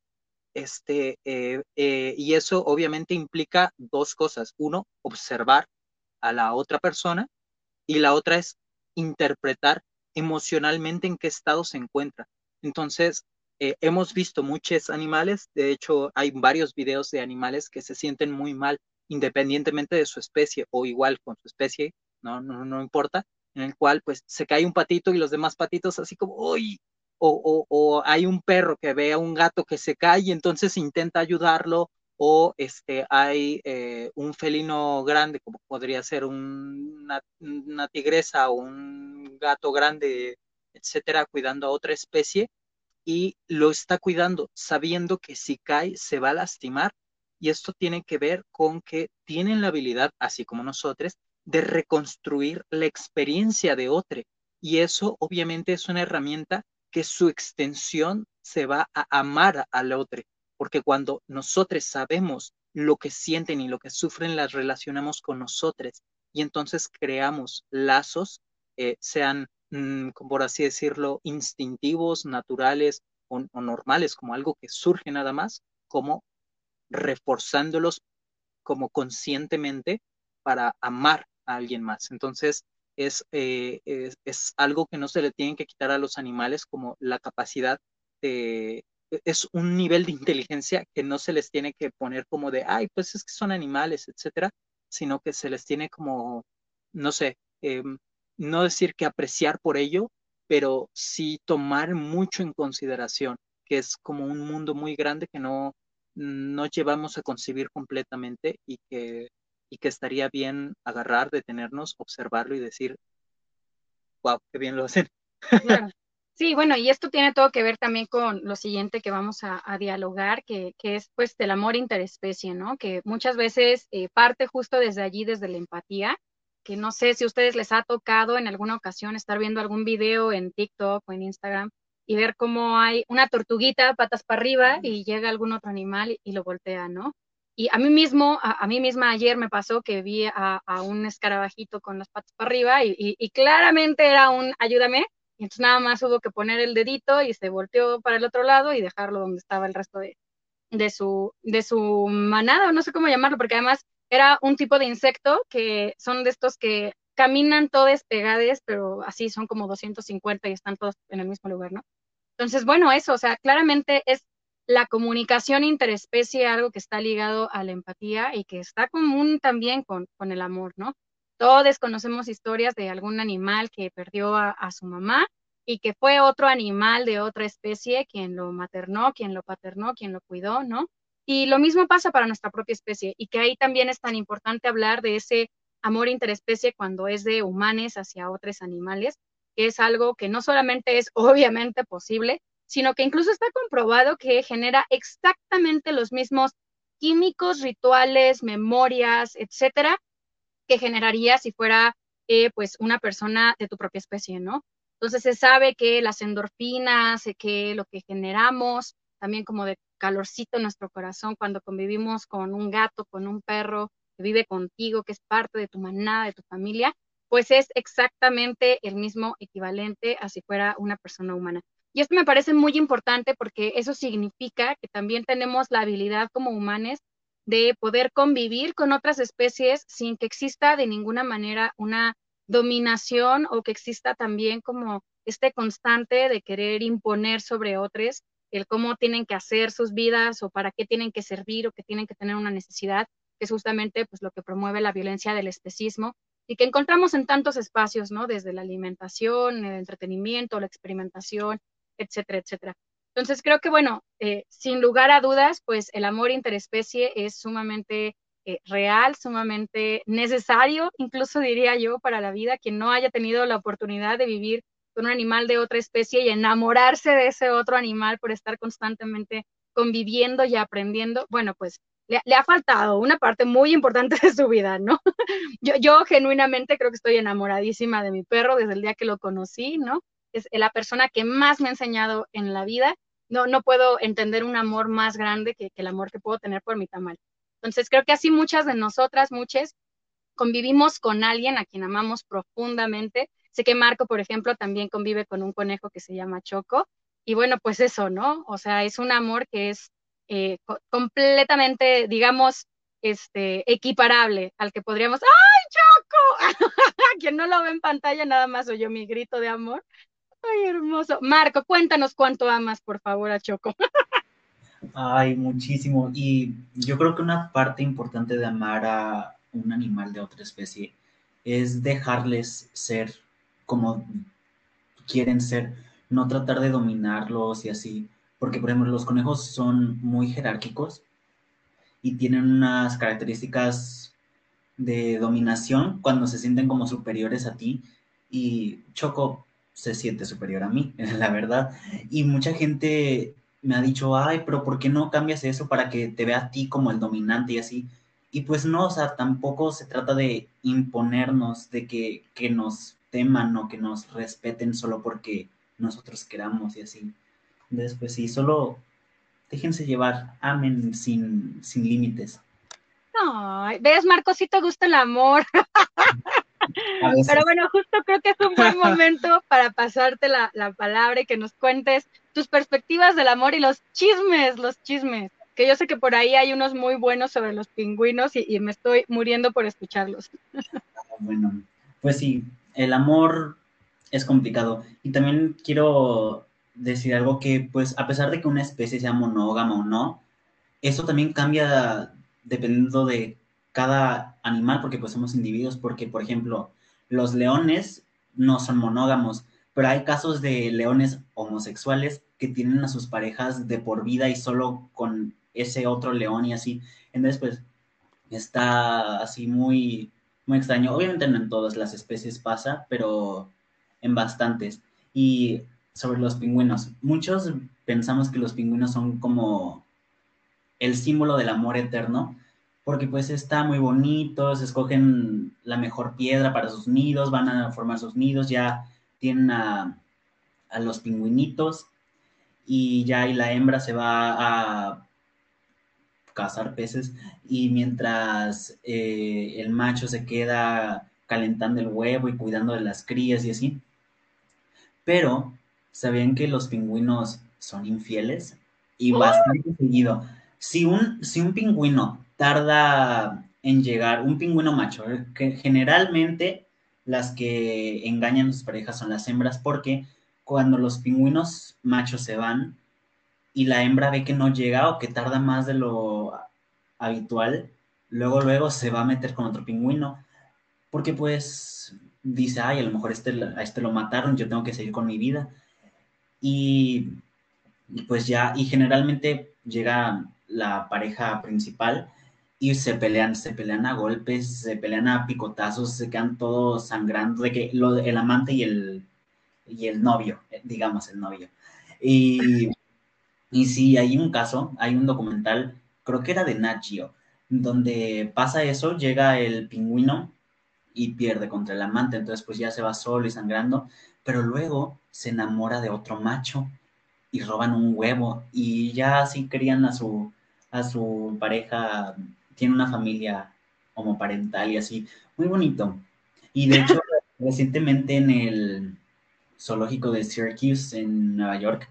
Este, eh, eh, y eso obviamente implica dos cosas. Uno, observar a la otra persona y la otra es interpretar emocionalmente en qué estado se encuentra. Entonces, eh, hemos visto muchos animales, de hecho hay varios videos de animales que se sienten muy mal independientemente de su especie o igual con su especie, no, no, no importa, en el cual pues se cae un patito y los demás patitos así como, ¡uy! O, o, hay un perro que ve a un gato que se cae y entonces intenta ayudarlo o este, hay eh, un felino grande, como podría ser una, tigresa o un gato grande, etcétera, cuidando a otra especie, y lo está cuidando sabiendo que si cae se va a lastimar. Y esto tiene que ver con que tienen la habilidad, así como nosotros, de reconstruir la experiencia de otro. Y eso obviamente es una herramienta que su extensión se va a amar al otro porque cuando nosotros sabemos lo que sienten y lo que sufren, las relacionamos con nosotros y entonces creamos lazos, eh, sean, mm, por así decirlo, instintivos, naturales o, normales, como algo que surge nada más, como reforzándolos como conscientemente para amar alguien más. Entonces, es, eh, es, algo que no se le tienen que quitar a los animales como la capacidad de, es un nivel de inteligencia que no se les tiene que poner como de, ay, pues es que son animales, etcétera, sino que se les tiene como, no sé, em, no decir que apreciar por ello, pero sí tomar mucho en consideración, que es como un mundo muy grande que no, no llevamos a concebir completamente y que, y que estaría bien agarrar, detenernos, observarlo y decir, wow, qué bien lo hacen. (laughs) Sí, bueno, y esto tiene todo que ver también con lo siguiente que vamos a, dialogar, que, es pues del amor interespecie, ¿no? Que muchas veces eh, parte justo desde allí, desde la empatía, que no sé si a ustedes les ha tocado en alguna ocasión estar viendo algún video en TikTok o en Instagram y ver cómo hay una tortuguita patas para arriba y llega algún otro animal y, lo voltea, ¿no? Y a mí mismo, a, mí misma ayer me pasó que vi a, un escarabajito con las patas para arriba y, claramente era un ayúdame, y entonces nada más hubo que poner el dedito y se volteó para el otro lado y dejarlo donde estaba el resto de, de, su, de su manada, o no sé cómo llamarlo, porque además era un tipo de insecto que son de estos que caminan todos pegados, pero así son como 250 y están todos en el mismo lugar, ¿no? Entonces, bueno, eso, o sea, claramente es la comunicación interespecie, algo que está ligado a la empatía y que está común también con, con el amor, ¿no? Todos conocemos historias de algún animal que perdió a, su mamá y que fue otro animal de otra especie quien lo maternó, quien lo paternó, quien lo cuidó, ¿no? Y lo mismo pasa para nuestra propia especie y que ahí también es tan importante hablar de ese amor interespecie cuando es de humanos hacia otros animales, que es algo que no solamente es (laughs) obviamente posible, sino que incluso está comprobado que genera exactamente los mismos químicos, rituales, memorias, etcétera, que generaría si fuera eh, pues una persona de tu propia especie, ¿no? Entonces se sabe que las endorfinas, que lo que generamos, también como de calorcito en nuestro corazón cuando convivimos con un gato, con un perro que vive contigo, que es parte de tu manada, de tu familia, pues es exactamente el mismo equivalente a si fuera una persona humana. Y esto me parece muy importante porque eso significa que también tenemos la habilidad como humanos de poder convivir con otras especies sin que exista de ninguna manera una dominación o que exista también como este constante de querer imponer sobre otros el cómo tienen que hacer sus vidas o para qué tienen que servir o que tienen que tener una necesidad, que es justamente pues lo que promueve la violencia del especismo y que encontramos en tantos espacios, ¿no? Desde la alimentación, el entretenimiento, la experimentación, etcétera, etcétera. Entonces creo que, bueno, eh, sin lugar a dudas, pues el amor interespecie es sumamente eh, real, sumamente necesario, incluso diría yo, para la vida. Quien no haya tenido la oportunidad de vivir con un animal de otra especie y enamorarse de ese otro animal por estar constantemente conviviendo y aprendiendo, bueno, pues le, ha faltado una parte muy importante de su vida, ¿no? (laughs) yo, yo genuinamente creo que estoy enamoradísima de mi perro desde el día que lo conocí, ¿no? Es la persona que más me ha enseñado en la vida. No, no puedo entender un amor más grande que, el amor que puedo tener por mi tamal. Entonces, creo que así muchas de nosotras, muchas, convivimos con alguien a quien amamos profundamente. Sé que Marco, por ejemplo, también convive con un conejo que se llama Choco. Y bueno, pues eso, ¿no? O sea, es un amor que es eh, completamente, digamos, este, equiparable al que podríamos, ¡ay, Choco! (laughs) Quien no lo ve en pantalla, nada más oyó mi grito de amor, Ay, hermoso. Marco, cuéntanos cuánto amas, por favor, a Choco. (laughs) Ay, muchísimo. Y yo creo que una parte importante de amar a un animal de otra especie es dejarles ser como quieren ser, no tratar de dominarlos y así. Porque, por ejemplo, los conejos son muy jerárquicos y tienen unas características de dominación cuando se sienten como superiores a ti. Y Choco, se siente superior a mí, (laughs) la verdad. Y mucha gente me ha dicho, ay, pero ¿por qué no cambias eso para que te vea a ti como el dominante y así? Y pues no, o sea, tampoco se trata de imponernos, de que, que nos teman o que nos respeten solo porque nosotros queramos y así. Entonces, pues sí, solo déjense llevar, amen sin, sin límites. Ay, ves, Marco, si te gusta el amor. (laughs) Pero bueno, justo creo que es un buen (laughs) momento para pasarte la, palabra y que nos cuentes tus perspectivas del amor y los chismes, los chismes. Que yo sé que por ahí hay unos muy buenos sobre los pingüinos y, me estoy muriendo por escucharlos. Bueno, pues sí, el amor es complicado. Y también quiero decir algo que, pues, a pesar de que una especie sea monógama o no, eso también cambia dependiendo de cada animal, porque pues somos individuos, porque por ejemplo, los leones no son monógamos, pero hay casos de leones homosexuales que tienen a sus parejas de por vida y solo con ese otro león y así. Entonces, pues, está así muy, muy extraño. Obviamente no en todas las especies pasa, pero en bastantes. Y sobre los pingüinos, muchos pensamos que los pingüinos son como el símbolo del amor eterno, porque pues está muy bonito, se escogen la mejor piedra para sus nidos, van a formar sus nidos, ya tienen a, los pingüinitos y ya y la hembra se va a cazar peces y mientras eh, el macho se queda calentando el huevo y cuidando de las crías y así. Pero, ¿sabían que los pingüinos son infieles? Y bastante seguido. Si un, si un pingüino tarda en llegar un pingüino macho, generalmente las que engañan a sus parejas son las hembras, porque cuando los pingüinos machos se van y la hembra ve que no llega o que tarda más de lo habitual, luego luego se va a meter con otro pingüino, porque pues dice, ay, a lo mejor este, a este lo mataron, yo tengo que seguir con mi vida. Y, y pues ya, y generalmente llega la pareja principal y se pelean, se pelean a golpes, se pelean a picotazos, se quedan todos sangrando, de que el amante y el, y el novio, eh, digamos, el novio. Y, y sí, hay un caso, hay un documental, creo que era de Nat donde pasa eso, llega el pingüino y pierde contra el amante, entonces pues ya se va solo y sangrando, pero luego se enamora de otro macho y roban un huevo y ya así querían a su, a su pareja, tiene una familia homoparental y así, muy bonito. Y de hecho, (laughs) recientemente en el zoológico de Syracuse en Nueva York,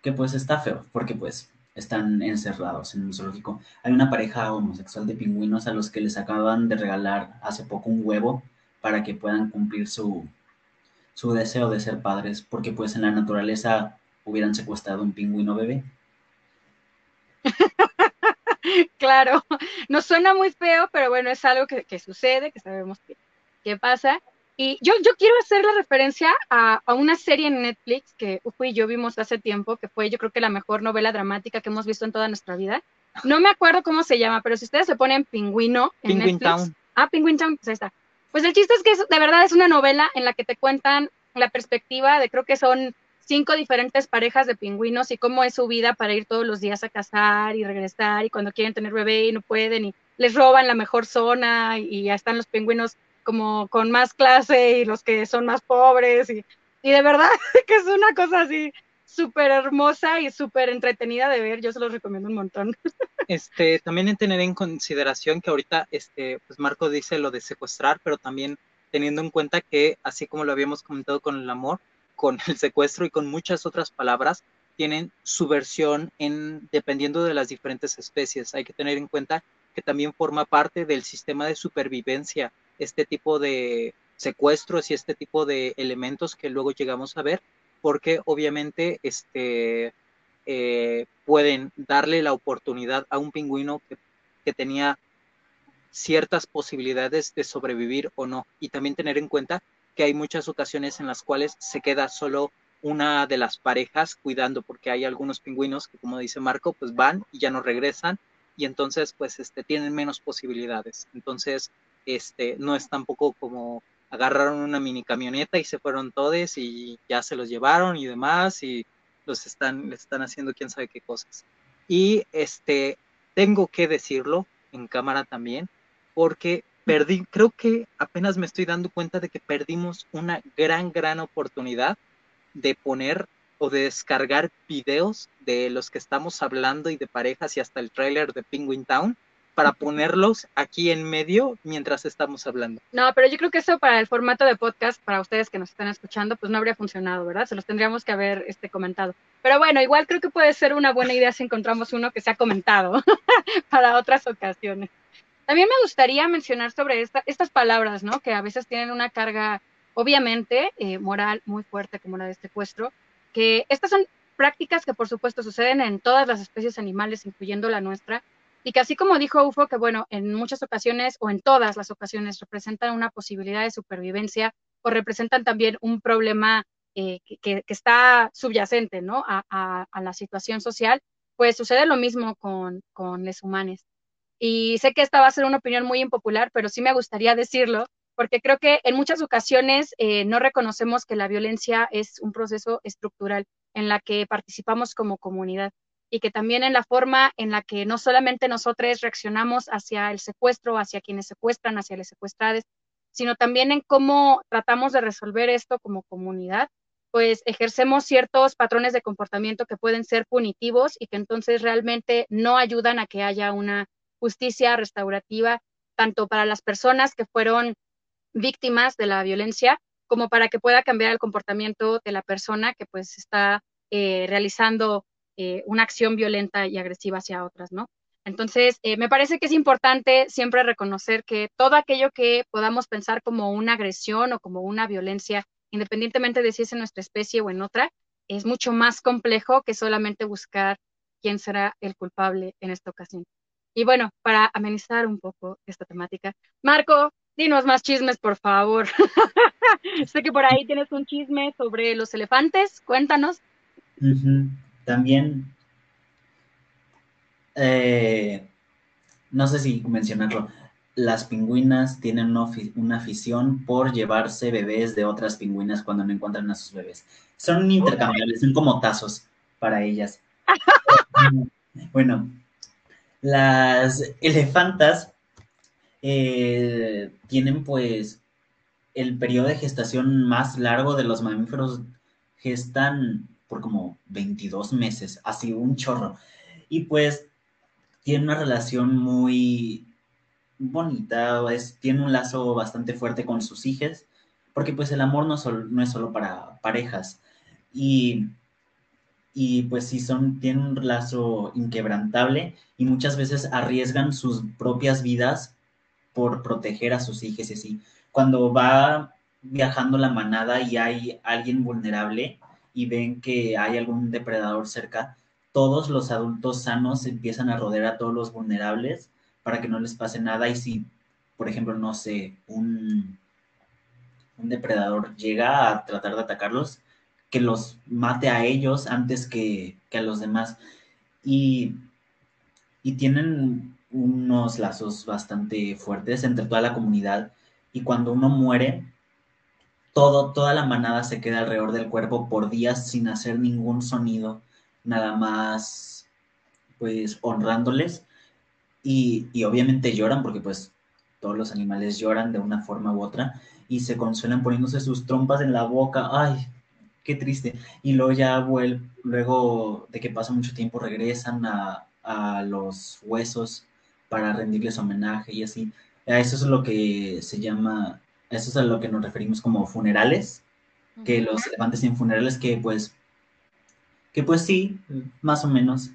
que pues está feo, porque pues están encerrados en un zoológico. Hay una pareja homosexual de pingüinos a los que les acaban de regalar hace poco un huevo para que puedan cumplir su, su deseo de ser padres, porque pues en la naturaleza hubieran secuestrado un pingüino bebé. (laughs) claro, nos suena muy feo, pero bueno, es algo que, sucede, que sabemos que, pasa. Y yo, yo quiero hacer la referencia a, una serie en Netflix que Ufu y yo vimos hace tiempo, que fue yo creo que la mejor novela dramática que hemos visto en toda nuestra vida. No me acuerdo cómo se llama, pero si ustedes se ponen Pingüino en Penguin Town. Ah, Penguin Town, pues ahí está. Pues el chiste es que de verdad es una novela en la que te cuentan la perspectiva de creo que son cinco diferentes parejas de pingüinos y cómo es su vida para ir todos los días a cazar y regresar y cuando quieren tener bebé y no pueden y les roban la mejor zona y ya están los pingüinos como con más clase y los que son más pobres y, y de verdad (laughs) que es una cosa así súper hermosa y súper entretenida de ver, yo se los recomiendo un montón. (laughs) Este, también en tener en consideración que ahorita, este, pues Marco dice lo de secuestrar, pero también teniendo en cuenta que, así como lo habíamos comentado con el amor, con el secuestro y con muchas otras palabras, tienen su versión en, dependiendo de las diferentes especies. Hay que tener en cuenta que también forma parte del sistema de supervivencia este tipo de secuestros y este tipo de elementos que luego llegamos a ver, porque obviamente este, eh, pueden darle la oportunidad a un pingüino que, que tenía ciertas posibilidades de sobrevivir o no. Y también tener en cuenta que hay muchas ocasiones en las cuales se queda solo una de las parejas cuidando, porque hay algunos pingüinos que, como dice Marco, pues van y ya no regresan y entonces pues este, tienen menos posibilidades. Entonces, este, no es tampoco como agarraron una mini camioneta y se fueron todos y ya se los llevaron y demás y los están, les están haciendo quién sabe qué cosas. Y este, tengo que decirlo en cámara también, porque perdí, creo que apenas me estoy dando cuenta de que perdimos una gran, gran oportunidad de poner o de descargar videos de los que estamos hablando y de parejas y hasta el trailer de Penguin Town para ponerlos aquí en medio mientras estamos hablando. No, pero yo creo que eso para el formato de podcast, para ustedes que nos están escuchando, pues no habría funcionado, ¿verdad? Se los tendríamos que haber este, comentado. Pero bueno, igual creo que puede ser una buena idea si encontramos uno que se ha comentado (laughs) para otras ocasiones. También me gustaría mencionar sobre estas palabras, ¿no? Que a veces tienen una carga, obviamente, eh, moral muy fuerte, como la de secuestro, que estas son prácticas que por supuesto suceden en todas las especies animales, incluyendo la nuestra, y que así como dijo UFO, que bueno, en muchas ocasiones o en todas las ocasiones representan una posibilidad de supervivencia o representan también un problema eh, que, está subyacente, ¿no? A, la situación social, pues sucede lo mismo con, con los humanos. Y sé que esta va a ser una opinión muy impopular, pero sí me gustaría decirlo, porque creo que en muchas ocasiones eh, no reconocemos que la violencia es un proceso estructural en la que participamos como comunidad y que también en la forma en la que no solamente nosotros reaccionamos hacia el secuestro, hacia quienes secuestran, hacia los secuestrados, sino también en cómo tratamos de resolver esto como comunidad, pues ejercemos ciertos patrones de comportamiento que pueden ser punitivos y que entonces realmente no ayudan a que haya una justicia restaurativa, tanto para las personas que fueron víctimas de la violencia, como para que pueda cambiar el comportamiento de la persona que pues está eh, realizando eh, una acción violenta y agresiva hacia otras, ¿no? Entonces, eh, me parece que es importante siempre reconocer que todo aquello que podamos pensar como una agresión o como una violencia, independientemente de si es en nuestra especie o en otra, es mucho más complejo que solamente buscar quién será el culpable en esta ocasión. Y bueno, para amenizar un poco esta temática, Marco, dinos más chismes, por favor. (laughs) sé que por ahí tienes un chisme sobre los elefantes, cuéntanos. También, eh, no sé si mencionarlo, las pingüinas tienen una, afición por llevarse bebés de otras pingüinas cuando no encuentran a sus bebés. Son intercambiables, son como tazos para ellas. (laughs) bueno, las elefantas eh, tienen pues el periodo de gestación más largo de los mamíferos gestan por como 22 meses, así un chorro. Y pues tiene una relación muy bonita, es, tiene un lazo bastante fuerte con sus hijas, porque pues el amor no, no es solo para parejas. Y, y pues sí, son, tienen un lazo inquebrantable y muchas veces arriesgan sus propias vidas por proteger a sus hijas y así. Cuando va viajando la manada y hay alguien vulnerable y ven que hay algún depredador cerca, todos los adultos sanos empiezan a rodear a todos los vulnerables para que no les pase nada y si, por ejemplo, no sé, un, un depredador llega a tratar de atacarlos, que los mate a ellos antes que, que a los demás. Y, y tienen unos lazos bastante fuertes entre toda la comunidad. Y cuando uno muere, todo, toda la manada se queda alrededor del cuerpo por días sin hacer ningún sonido, nada más pues honrándoles. Y, y obviamente lloran porque pues todos los animales lloran de una forma u otra y se consuelan poniéndose sus trompas en la boca, ay, qué triste. Y luego ya vuelven, luego de que pasa mucho tiempo regresan a, a los huesos para rendirles homenaje y así. Eso es lo que se llama, eso es a lo que nos referimos como funerales, que los elefantes tienen funerales que pues, que pues sí, más o menos.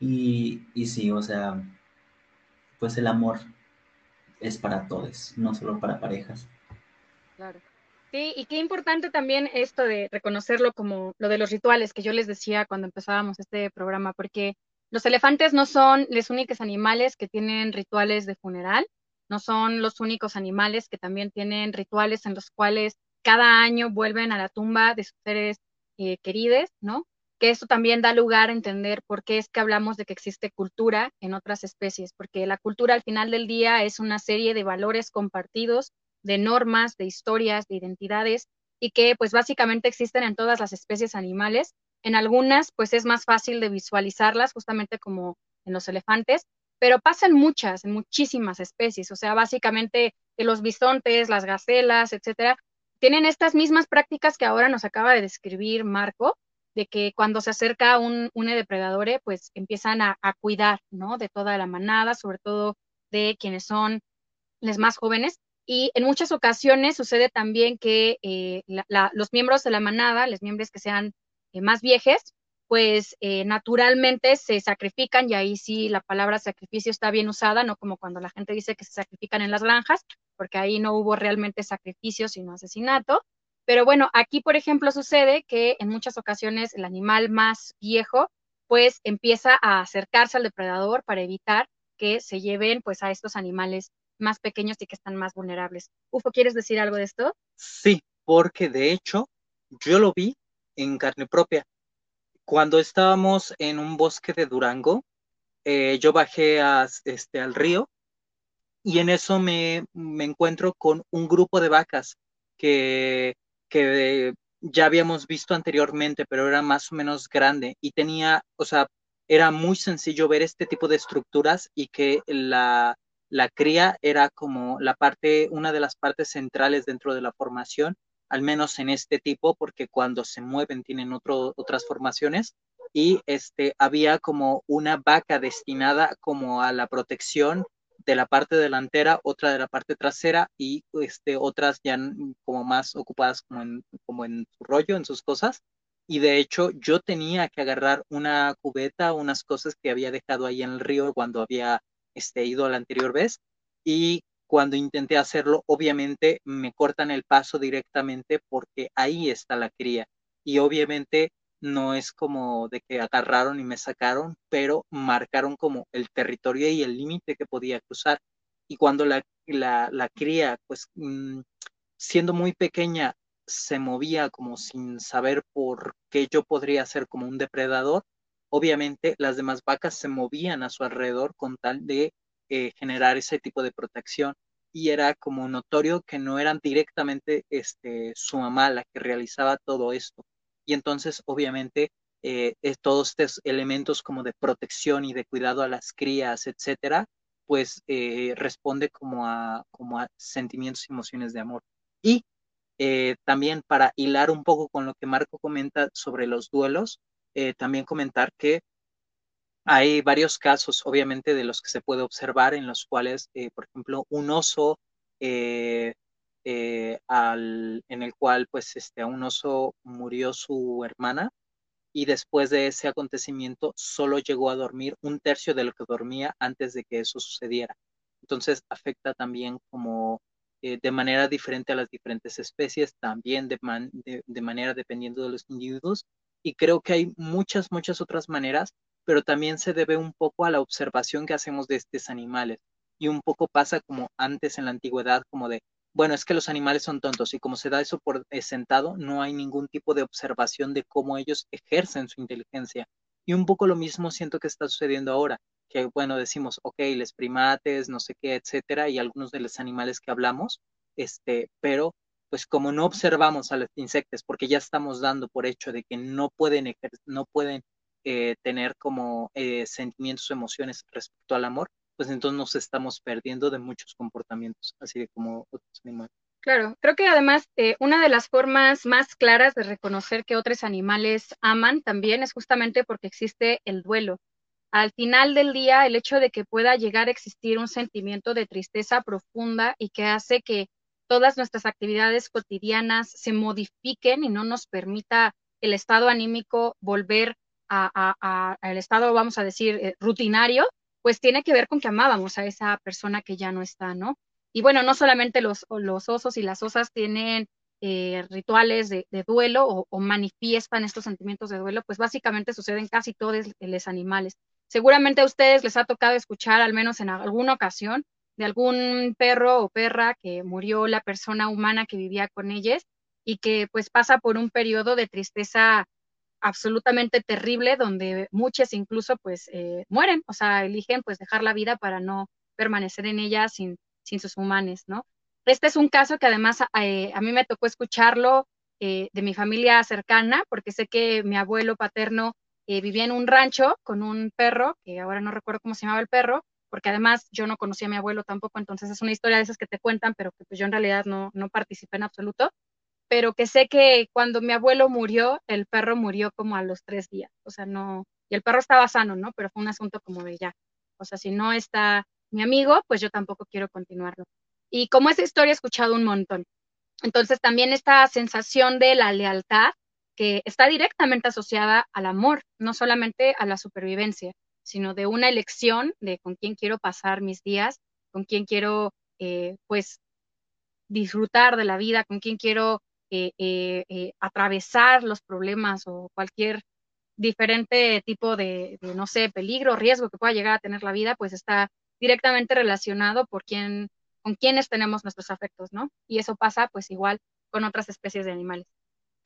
Y, y sí, o sea, pues el amor es para todos, no solo para parejas. Claro. Sí, y qué importante también esto de reconocerlo como lo de los rituales que yo les decía cuando empezábamos este programa, porque los elefantes no son los únicos animales que tienen rituales de funeral, no son los únicos animales que también tienen rituales en los cuales cada año vuelven a la tumba de sus seres eh, queridos, ¿no? Que esto también da lugar a entender por qué es que hablamos de que existe cultura en otras especies, porque la cultura al final del día es una serie de valores compartidos, de normas, de historias, de identidades, y que pues básicamente existen en todas las especies animales en algunas, pues es más fácil de visualizarlas, justamente como en los elefantes, pero pasan muchas, en muchísimas especies. O sea, básicamente los bisontes, las gacelas, etcétera, tienen estas mismas prácticas que ahora nos acaba de describir Marco, de que cuando se acerca un, un depredador, pues empiezan a, cuidar, ¿no? De toda la manada, sobre todo de quienes son los más jóvenes. Y en muchas ocasiones sucede también que eh, los miembros de la manada, los miembros que sean eh, más viejes, pues eh, naturalmente se sacrifican y ahí sí la palabra sacrificio está bien usada, no como cuando la gente dice que se sacrifican en las granjas, porque ahí no hubo realmente sacrificio, sino asesinato. Pero bueno, aquí, por ejemplo, sucede que en muchas ocasiones el animal más viejo, pues empieza a acercarse al depredador para evitar que se lleven pues a estos animales más pequeños y que están más vulnerables. Ufo, ¿quieres decir algo de esto? Sí, porque de hecho yo lo vi en carne propia. Cuando estábamos en un bosque de Durango, eh, yo bajé a, este, al río y en eso me, me encuentro con un grupo de vacas que, que ya habíamos visto anteriormente, pero era más o menos grande y tenía, o sea, era muy sencillo ver este tipo de estructuras y que la, la cría era como la parte, una de las partes centrales dentro de la formación al menos en este tipo, porque cuando se mueven tienen otras formaciones y este, había como una vaca destinada como a la protección de la parte delantera, otra de la parte trasera y este, otras ya como más ocupadas como en, como en su rollo, en sus cosas. Y de hecho yo tenía que agarrar una cubeta, unas cosas que había dejado ahí en el río cuando había este, ido la anterior vez. Y cuando intenté hacerlo, obviamente me cortan el paso directamente porque ahí está la cría. Y obviamente no es como de que agarraron y me sacaron, pero marcaron como el territorio y el límite que podía cruzar. Y cuando la, la, cría, pues mm, siendo muy pequeña, se movía como sin saber por qué yo podría ser como un depredador, obviamente las demás vacas se movían a su alrededor con tal de eh, generar ese tipo de protección y era como notorio que no eran directamente este, su mamá la que realizaba todo esto. Y entonces, obviamente, eh, todos estos elementos como de protección y de cuidado a las crías, etcétera, pues eh, responde como a, como a sentimientos y emociones de amor. Y eh, también para hilar un poco con lo que Marco comenta sobre los duelos, eh, también comentar que hay varios casos, obviamente, de los que se puede observar en los cuales, por ejemplo, un oso al, en el cual, pues, este, a un oso murió su hermana y después de ese acontecimiento solo llegó a dormir un tercio de lo que dormía antes de que eso sucediera. Entonces afecta también como eh, de manera diferente a las diferentes especies, también de, manera dependiendo de los individuos. Y creo que hay muchas, muchas otras maneras, pero también se debe un poco a la observación que hacemos de estos animales. Y un poco pasa como antes en la antigüedad, como de, bueno, es que los animales son tontos y como se da eso por eh, sentado, no hay ningún tipo de observación de cómo ellos ejercen su inteligencia. Y un poco lo mismo siento que está sucediendo ahora, que bueno, decimos, ok, les primates, no sé qué, etcétera, y algunos de los animales que hablamos, este, pero pues como no observamos a los insectos, porque ya estamos dando por hecho de que no pueden, no pueden eh, tener como eh, sentimientos o emociones respecto al amor, pues entonces nos estamos perdiendo de muchos comportamientos, así de como otros animales. Claro, creo que además eh, una de las formas más claras de reconocer que otros animales aman también es justamente porque existe el duelo. Al final del día, el hecho de que pueda llegar a existir un sentimiento de tristeza profunda y que hace que todas nuestras actividades cotidianas se modifiquen y no nos permita el estado anímico volver al estado, vamos a decir, eh, rutinario, pues tiene que ver con que amábamos a esa persona que ya no está, ¿no? Y bueno, no solamente los, osos y las osas tienen eh, rituales de, duelo o, manifiestan estos sentimientos de duelo, pues básicamente suceden casi todos los animales. Seguramente a ustedes les ha tocado escuchar, al menos en alguna ocasión, de algún perro o perra que murió la persona humana que vivía con ellos y que pues pasa por un periodo de tristeza absolutamente terrible donde muchas incluso pues eh, mueren, o sea, eligen pues dejar la vida para no permanecer en ella sin, sin sus humanos, ¿no? Este es un caso que además eh, a mí me tocó escucharlo eh, de mi familia cercana, porque sé que mi abuelo paterno vivía en un rancho con un perro, que ahora no recuerdo cómo se llamaba el perro, porque además yo no conocía a mi abuelo tampoco, entonces es una historia de esas que te cuentan, pero que pues yo en realidad no, no participé en absoluto pero que sé que cuando mi abuelo murió, el perro murió como a los tres días, o sea, no, y el perro estaba sano, ¿no? Pero fue un asunto como de ya, o sea, si no está mi amigo, pues yo tampoco quiero continuarlo. Y como esa historia he escuchado un montón. Entonces también esta sensación de la lealtad que está directamente asociada al amor, no solamente a la supervivencia, sino de una elección de con quién quiero pasar mis días, con quién quiero, eh, pues, disfrutar de la vida, con quién quiero eh, eh, eh, atravesar los problemas o cualquier diferente tipo de, no sé, peligro, riesgo que pueda llegar a tener la vida, pues está directamente relacionado por quién, con quienes tenemos nuestros afectos, ¿no? Y eso pasa pues igual con otras especies de animales.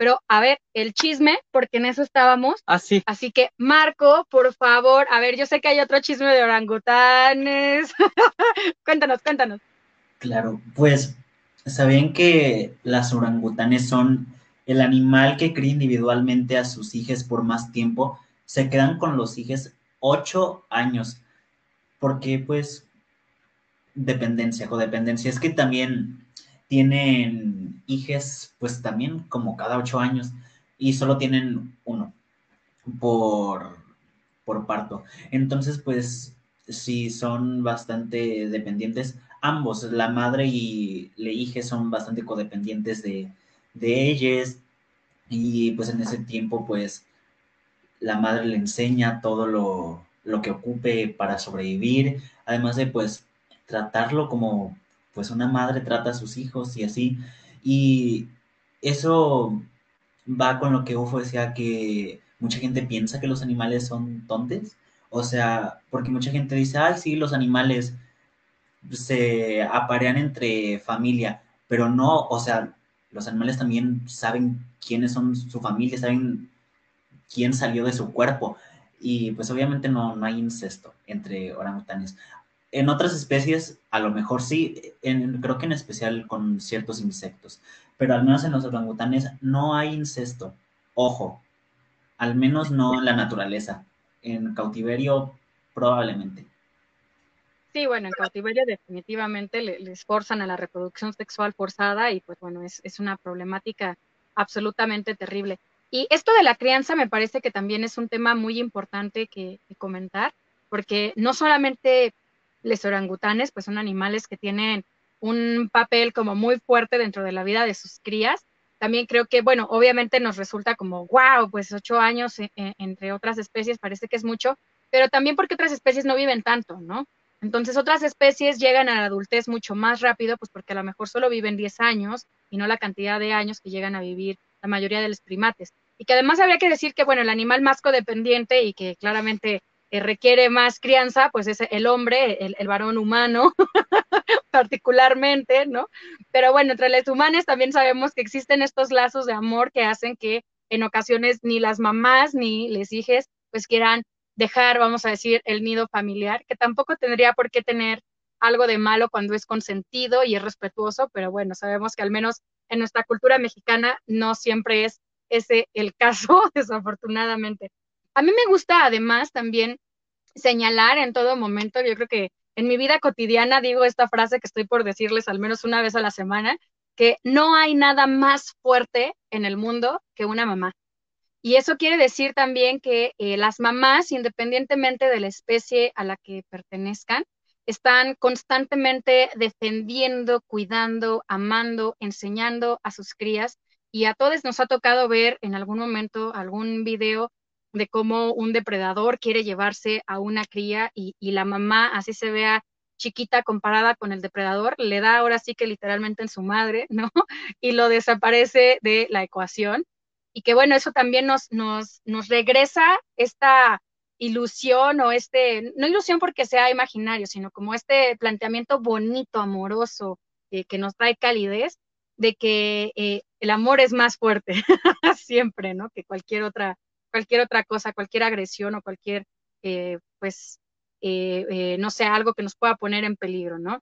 Pero a ver, el chisme, porque en eso estábamos. Así. Ah, Así que, Marco, por favor, a ver, yo sé que hay otro chisme de orangutanes. (laughs) cuéntanos, cuéntanos. Claro, pues ¿Sabían que las orangutanes son el animal que cría individualmente a sus hijos por más tiempo? Se quedan con los hijos ocho años. Porque, pues, dependencia, codependencia. Es que también tienen hijos, pues también como cada ocho años, y solo tienen uno por, por parto. Entonces, pues, si son bastante dependientes, ambos, la madre y la hija son bastante codependientes de, de ellas. Y pues en ese tiempo pues la madre le enseña todo lo, lo que ocupe para sobrevivir, además de pues tratarlo como pues una madre trata a sus hijos y así. Y eso va con lo que Ufo decía que mucha gente piensa que los animales son tontes. O sea, porque mucha gente dice, ay, sí, los animales se aparean entre familia, pero no, o sea, los animales también saben quiénes son su familia, saben quién salió de su cuerpo. Y pues obviamente no, no hay incesto entre orangutanes. En otras especies, a lo mejor sí, creo que en especial con ciertos insectos, pero al menos en los orangutanes no hay incesto. Ojo, al menos no en la naturaleza. En cautiverio, probablemente. Sí, bueno, en cautiverio definitivamente les forzan a la reproducción sexual forzada y pues bueno, es, una problemática absolutamente terrible. Y esto de la crianza me parece que también es un tema muy importante que, comentar, porque no solamente los orangutanes, pues son animales que tienen un papel como muy fuerte dentro de la vida de sus crías. También creo que, bueno, obviamente nos resulta como, wow, pues ocho años e, e, entre otras especies parece que es mucho, pero también porque otras especies no viven tanto, ¿no? Entonces otras especies llegan a la adultez mucho más rápido, pues porque a lo mejor solo viven 10 años y no la cantidad de años que llegan a vivir la mayoría de los primates. Y que además habría que decir que, bueno, el animal más codependiente y que claramente eh, requiere más crianza, pues es el hombre, el, varón humano, (laughs) particularmente, ¿no? Pero bueno, entre los humanos también sabemos que existen estos lazos de amor que hacen que en ocasiones ni las mamás ni les hijes pues quieran dejar, vamos a decir, el nido familiar, que tampoco tendría por qué tener algo de malo cuando es consentido y es respetuoso, pero bueno, sabemos que al menos en nuestra cultura mexicana no siempre es ese el caso, (laughs) desafortunadamente. A mí me gusta además también señalar en todo momento, yo creo que en mi vida cotidiana digo esta frase que estoy por decirles al menos una vez a la semana, que no hay nada más fuerte en el mundo que una mamá. Y eso quiere decir también que eh, las mamás, independientemente de la especie a la que pertenezcan, están constantemente defendiendo, cuidando, amando, enseñando a sus crías. Y a todos nos ha tocado ver en algún momento algún video de cómo un depredador quiere llevarse a una cría y, la mamá, así se vea chiquita comparada con el depredador, le da ahora sí que literalmente en su madre, ¿no? (laughs) Y lo desaparece de la ecuación. Y que bueno, eso también nos, nos, nos regresa esta ilusión o este, no ilusión porque sea imaginario, sino como este planteamiento bonito, amoroso, eh, que nos trae calidez, de que eh, el amor es más fuerte (laughs) siempre, ¿no? Que cualquier otra, cualquier otra cosa, cualquier agresión o cualquier, eh, pues, no sé, algo que nos pueda poner en peligro, ¿no?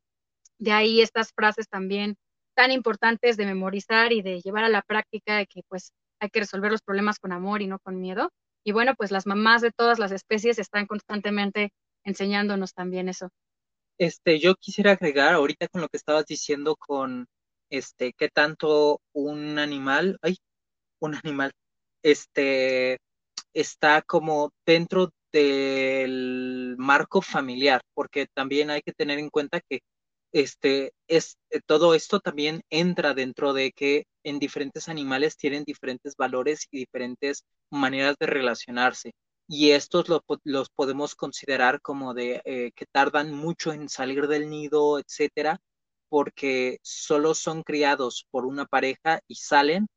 De ahí estas frases también tan importantes de memorizar y de llevar a la práctica de que, pues, hay que resolver los problemas con amor y no con miedo. Y bueno, pues las mamás de todas las especies están constantemente enseñándonos también eso. Este, yo quisiera agregar ahorita con lo que estabas diciendo con este, qué tanto un animal, ay, un animal, este, está como dentro del marco familiar, porque también hay que tener en cuenta que este, es, eh, todo esto también entra dentro de que en diferentes animales tienen diferentes valores y diferentes maneras de relacionarse. Y estos los podemos considerar como de eh, que tardan mucho en salir del nido, etcétera, porque solo son criados por una pareja y salen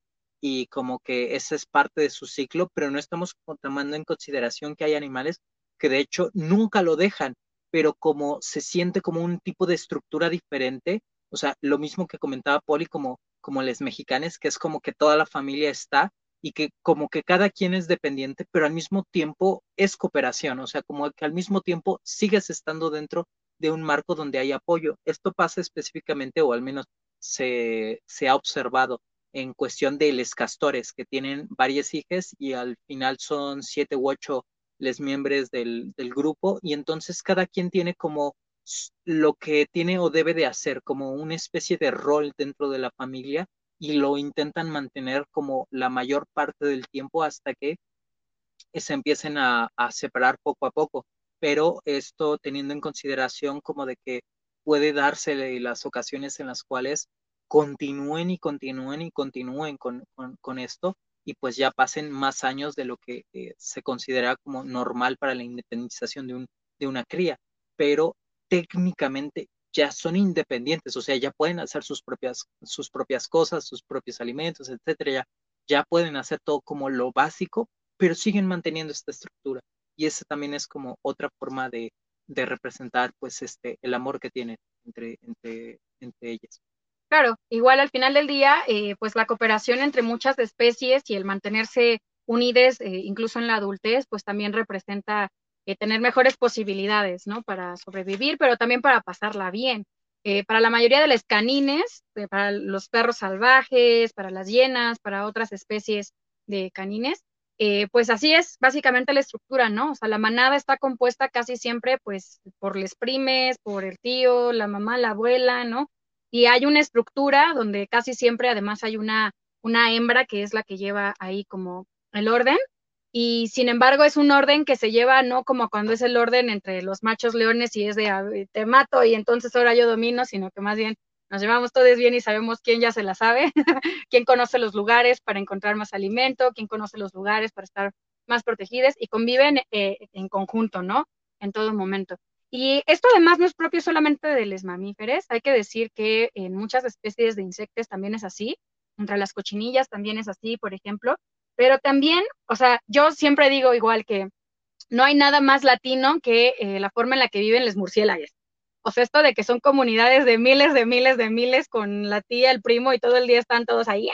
y como que esa es parte de su ciclo, pero no estamos tomando en consideración que hay animales que de hecho nunca lo dejan pero como se siente como un tipo de estructura diferente, o sea, lo mismo que comentaba Poli como, como les mexicanos, que es como que toda la familia está y que como que cada quien es dependiente, pero al mismo tiempo es cooperación, o sea, como que al mismo tiempo sigues estando dentro de un marco donde hay apoyo. Esto pasa específicamente, o al menos se, se ha observado en cuestión de los castores, que tienen varias hijas y al final son siete u ocho los miembros del, grupo y entonces cada quien tiene como lo que tiene o debe de hacer, como una especie de rol dentro de la familia y lo intentan mantener como la mayor parte del tiempo hasta que se empiecen a, separar poco a poco. Pero esto teniendo en consideración como de que puede darse las ocasiones en las cuales continúen y continúen y continúen con, con esto y pues ya pasen más años de lo que eh, se considera como normal para la independización de, un, de una cría, pero técnicamente ya son independientes, o sea, ya pueden hacer sus propias, sus propias cosas, sus propios alimentos, etcétera, ya, ya pueden hacer todo como lo básico, pero siguen manteniendo esta estructura. Y esa también es como otra forma de, de representar pues este el amor que tienen entre, entre, entre ellas. Claro, igual al final del día, eh, pues la cooperación entre muchas especies y el mantenerse unidas, eh, incluso en la adultez, pues también representa eh, tener mejores posibilidades, ¿no? Para sobrevivir, pero también para pasarla bien. para la mayoría de las canines, para los perros salvajes, para las hienas, para otras especies de canines, eh, pues así es básicamente la estructura, ¿no? O sea, la manada está compuesta casi siempre, pues, por les primes, por el tío, la mamá, la abuela, ¿no? Y hay una estructura donde casi siempre además hay una, una hembra que es la que lleva ahí como el orden. Y sin embargo es un orden que se lleva no como cuando es el orden entre los machos leones y es de te mato y entonces ahora yo domino, sino que más bien nos llevamos todos bien y sabemos quién ya se la sabe, (laughs) quién conoce los lugares para encontrar más alimento, quién conoce los lugares para estar más protegidas y conviven eh, en conjunto, ¿no? En todo momento. Y esto además no es propio solamente de los mamíferos, hay que decir que en muchas especies de insectos también es así, entre las cochinillas también es así, por ejemplo, pero también, o sea, yo siempre digo igual que no hay nada más latino que eh, la forma en la que viven los murciélagos. O sea, esto de que son comunidades de miles, de miles, de miles con la tía, el primo y todo el día están todos ahí,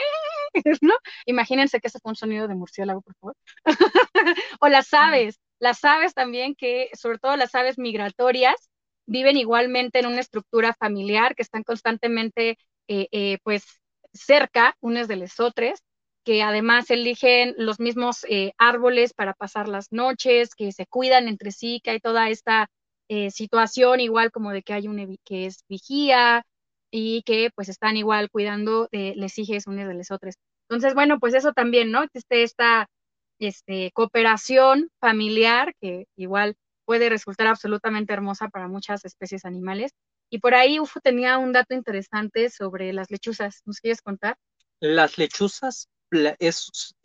(laughs) ¿no? Imagínense que ese fue un sonido de murciélago, por favor. (laughs) o las aves, las aves también, que sobre todo las aves migratorias, viven igualmente en una estructura familiar, que están constantemente, eh, eh, pues, cerca unos de los otros, que además eligen los mismos eh, árboles para pasar las noches, que se cuidan entre sí, que hay toda esta situación igual como de que hay un que es vigía y que pues están igual cuidando de les hijes unos de los otros. Entonces, bueno, pues eso también, ¿no? Existe esta este, cooperación familiar que igual puede resultar absolutamente hermosa para muchas especies animales. Y por ahí Ufo tenía un dato interesante sobre las lechuzas. ¿Nos quieres contar? Las lechuzas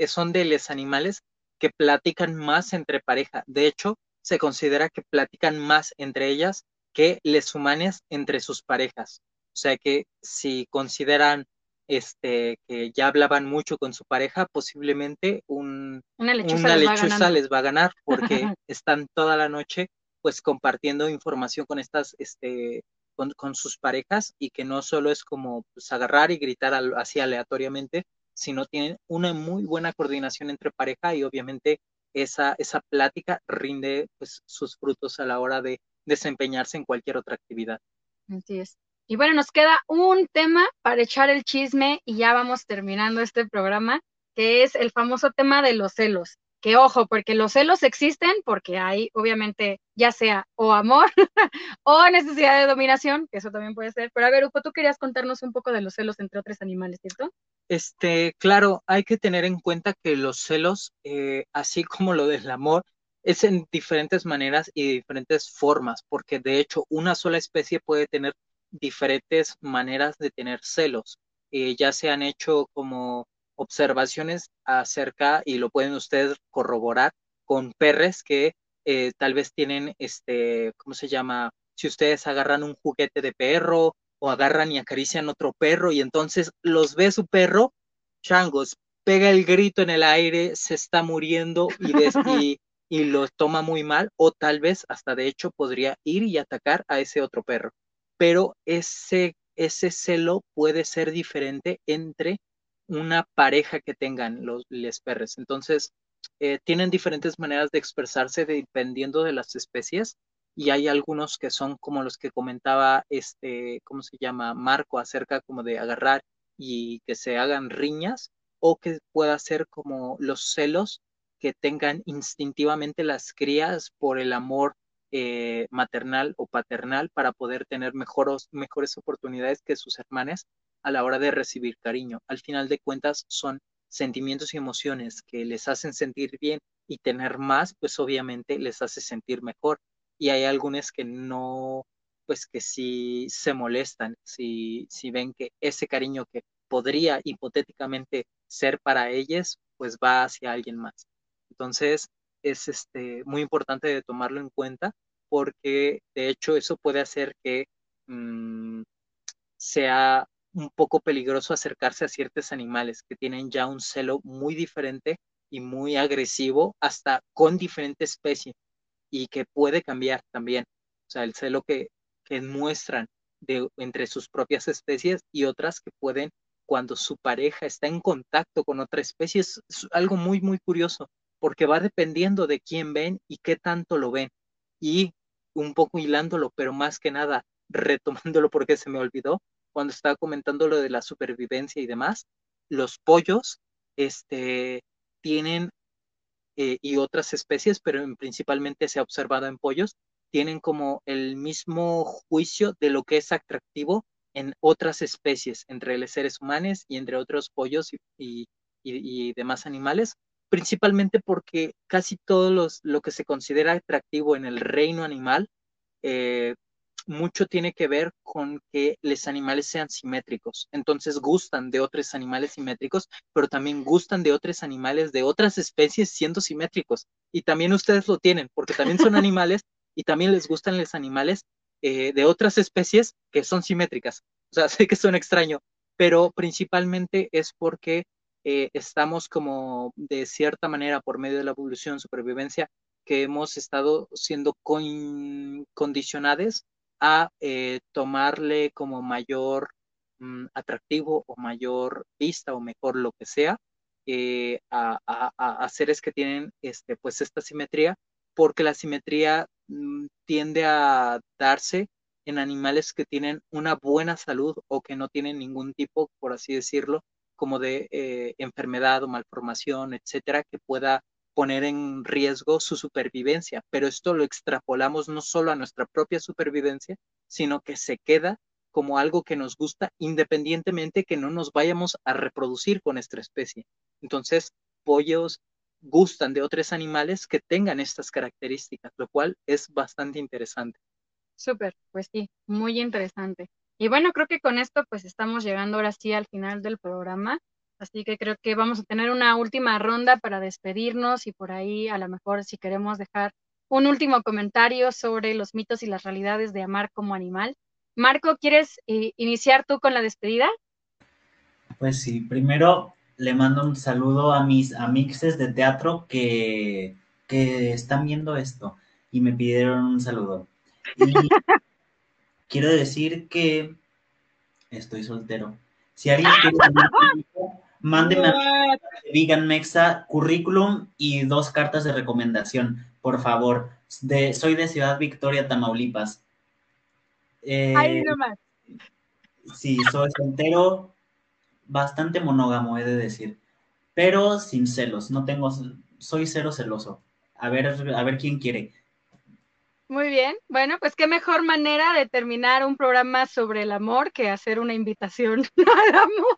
son de los animales que platican más entre pareja. De hecho, se considera que platican más entre ellas que les humanes entre sus parejas. O sea que si consideran este, que ya hablaban mucho con su pareja, posiblemente un, una lechuza, les, va a ganar porque (laughs) están toda la noche pues compartiendo información con estas, este, con, sus parejas y que no solo es como pues, agarrar y gritar así aleatoriamente, sino tienen una muy buena coordinación entre pareja y obviamente esa, esa plática rinde pues, sus frutos a la hora de desempeñarse en cualquier otra actividad. Así es. Y bueno, nos queda un tema para echar el chisme y ya vamos terminando este programa, que es el famoso tema de los celos. Que ojo, porque los celos existen porque hay, obviamente, ya sea o amor (laughs) o necesidad de dominación, que eso también puede ser. Pero a ver, Upo, tú querías contarnos un poco de los celos entre otros animales, ¿cierto? Este, claro, hay que tener en cuenta que los celos, eh, así como lo del amor, es en diferentes maneras y diferentes formas, porque de hecho una sola especie puede tener diferentes maneras de tener celos. Eh, ya se han hecho como observaciones acerca, y lo pueden ustedes corroborar, con perres que eh, tal vez tienen, este, ¿cómo se llama? Si ustedes agarran un juguete de perro o agarran y acarician otro perro y entonces los ve su perro, changos, pega el grito en el aire, se está muriendo y, y, y lo toma muy mal o tal vez hasta de hecho podría ir y atacar a ese otro perro. Pero ese, ese celo puede ser diferente entre una pareja que tengan los les perros. Entonces, eh, tienen diferentes maneras de expresarse dependiendo de las especies y hay algunos que son como los que comentaba este, ¿cómo se llama? Marco acerca como de agarrar y que se hagan riñas o que pueda ser como los celos que tengan instintivamente las crías por el amor eh, maternal o paternal para poder tener mejores, mejores oportunidades que sus hermanas a la hora de recibir cariño. Al final de cuentas son sentimientos y emociones que les hacen sentir bien y tener más, pues obviamente les hace sentir mejor y hay algunos que no, pues que sí se molestan, si, si ven que ese cariño que podría hipotéticamente ser para ellos, pues va hacia alguien más. Entonces, es este, muy importante de tomarlo en cuenta porque de hecho eso puede hacer que mm, sea un poco peligroso acercarse a ciertos animales que tienen ya un celo muy diferente y muy agresivo hasta con diferente especie y que puede cambiar también. O sea, el celo que, que muestran de, entre sus propias especies y otras que pueden, cuando su pareja está en contacto con otra especie, es, algo muy, muy curioso, porque va dependiendo de quién ven y qué tanto lo ven. Y un poco hilándolo, pero más que nada (laughs) retomándolo porque se me olvidó, cuando estaba comentando lo de la supervivencia y demás, los pollos este, tienen eh, y otras especies, pero principalmente se ha observado en pollos, tienen como el mismo juicio de lo que es atractivo en otras especies, entre los seres humanos y entre otros pollos y, demás animales, principalmente porque casi todo los, lo que se considera atractivo en el reino animal eh, mucho tiene que ver con que los animales sean simétricos. Entonces gustan de otros animales simétricos, pero también gustan de otros animales de otras especies siendo simétricos. Y también ustedes lo tienen, porque también son (laughs) animales y también les gustan los animales eh, de otras especies que son simétricas. O sea, (laughs) sé que son extraño, pero principalmente es porque eh, estamos como de cierta manera por medio de la evolución, supervivencia, que hemos estado siendo condicionados a eh, tomarle como mayor mm, atractivo o mayor vista o mejor lo que sea eh, a, a, seres que tienen este, pues esta simetría, porque la simetría mm, tiende a darse en animales que tienen una buena salud o que no tienen ningún tipo, por así decirlo, como de eh, enfermedad o malformación, etcétera, que pueda poner en riesgo su supervivencia, pero esto lo extrapolamos no solo a nuestra propia supervivencia, sino que se queda como algo que nos gusta independientemente que no nos vayamos a reproducir con nuestra especie. Entonces, pollos gustan de otros animales que tengan estas características, lo cual es bastante interesante. Súper, pues sí, muy interesante. Y bueno, creo que con esto pues estamos llegando ahora sí al final del programa. Así que creo que vamos a tener una última ronda para despedirnos y por ahí a lo mejor si queremos dejar un último comentario sobre los mitos y las realidades de amar como animal. Marco, ¿quieres eh, iniciar tú con la despedida? Pues sí, primero le mando un saludo a mis amixes de teatro que, que están viendo esto y me pidieron un saludo. Y (laughs) quiero decir que estoy soltero. Si alguien quiere Mándeme a Vegan Mexa currículum y dos cartas de recomendación, por favor. De, soy de Ciudad Victoria, Tamaulipas. Eh, Ahí nomás. Sí, soy soltero, bastante monógamo, he de decir, pero sin celos. No tengo, soy cero celoso. A ver, a ver quién quiere. Muy bien, bueno, pues qué mejor manera de terminar un programa sobre el amor que hacer una invitación (laughs) al amor.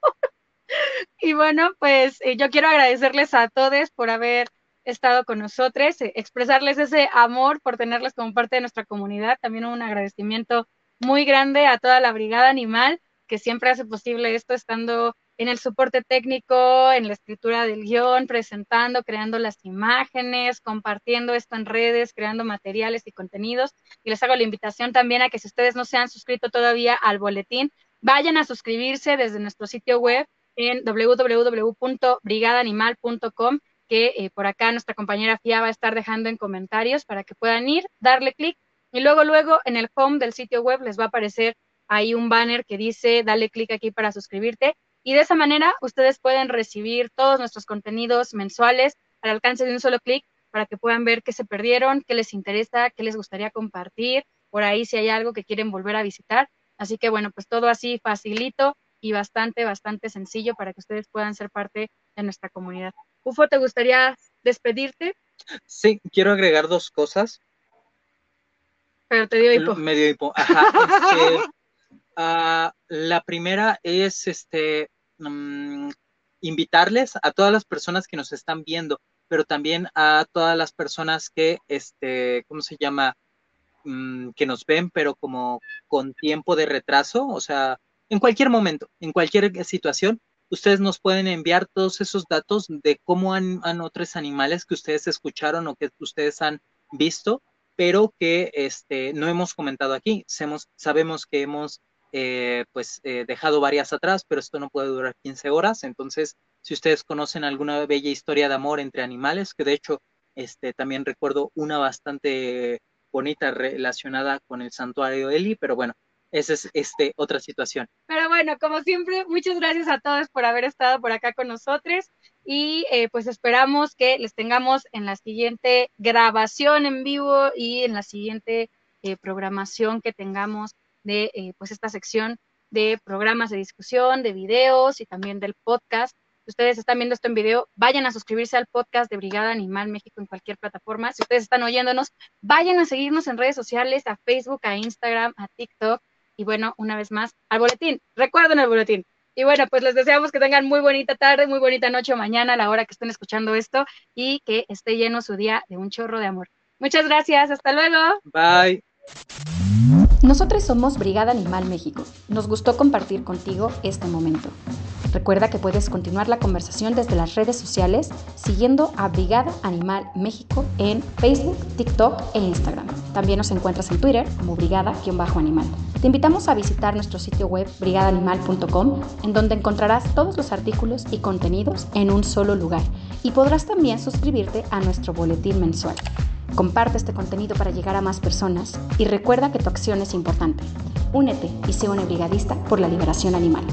Y bueno, pues eh, yo quiero agradecerles a todos por haber estado con nosotros, eh, expresarles ese amor por tenerles como parte de nuestra comunidad. También un agradecimiento muy grande a toda la Brigada Animal que siempre hace posible esto estando en el soporte técnico, en la escritura del guion, presentando, creando las imágenes, compartiendo esto en redes, creando materiales y contenidos. Y les hago la invitación también a que si ustedes no se han suscrito todavía al boletín, vayan a suscribirse desde nuestro sitio web en www.brigadaanimal.com, que eh, por acá nuestra compañera Fia va a estar dejando en comentarios para que puedan ir, darle clic y luego, luego en el home del sitio web les va a aparecer ahí un banner que dice dale clic aquí para suscribirte y de esa manera ustedes pueden recibir todos nuestros contenidos mensuales al alcance de un solo clic para que puedan ver qué se perdieron, qué les interesa, qué les gustaría compartir, por ahí si hay algo que quieren volver a visitar. Así que bueno, pues todo así facilito y bastante, bastante sencillo para que ustedes puedan ser parte de nuestra comunidad. Ufo, ¿te gustaría despedirte? Sí, quiero agregar dos cosas. Pero te dio hipo. Me dio hipo, ajá. Este, (laughs) ah, la primera es este mm, invitarles a todas las personas que nos están viendo, pero también a todas las personas que, este, ¿cómo se llama? Mm, que nos ven, pero como con tiempo de retraso, o sea, en cualquier momento, en cualquier situación, ustedes nos pueden enviar todos esos datos de cómo han, otros animales que ustedes escucharon o que ustedes han visto, pero que este, no hemos comentado aquí. sabemos que hemos eh, pues eh, dejado varias atrás, pero esto no puede durar 15 horas. Entonces, si ustedes conocen alguna bella historia de amor entre animales, que de hecho este, también recuerdo una bastante bonita relacionada con el santuario Eli, pero bueno, esa es este, otra situación. Pero bueno, como siempre, muchas gracias a todos por haber estado por acá con nosotros y eh, pues esperamos que les tengamos en la siguiente grabación en vivo y en la siguiente eh, programación que tengamos de eh, pues esta sección de programas de discusión, de videos y también del podcast. Si ustedes están viendo esto en video, vayan a suscribirse al podcast de Brigada Animal México en cualquier plataforma. Si ustedes están oyéndonos, vayan a seguirnos en redes sociales, a Facebook, a Instagram, a TikTok. Y bueno, una vez más, al boletín. Recuerden el boletín. Y bueno, pues les deseamos que tengan muy bonita tarde, muy bonita noche o mañana a la hora que estén escuchando esto y que esté lleno su día de un chorro de amor. Muchas gracias, hasta luego. Bye. Nosotros somos Brigada Animal México. Nos gustó compartir contigo este momento. Recuerda que puedes continuar la conversación desde las redes sociales siguiendo a Brigada Animal México en Facebook, TikTok e Instagram. También nos encuentras en Twitter como brigada-animal. Te invitamos a visitar nuestro sitio web brigadanimal.com en donde encontrarás todos los artículos y contenidos en un solo lugar y podrás también suscribirte a nuestro boletín mensual. Comparte este contenido para llegar a más personas y recuerda que tu acción es importante. Únete y sé un brigadista por la liberación animal.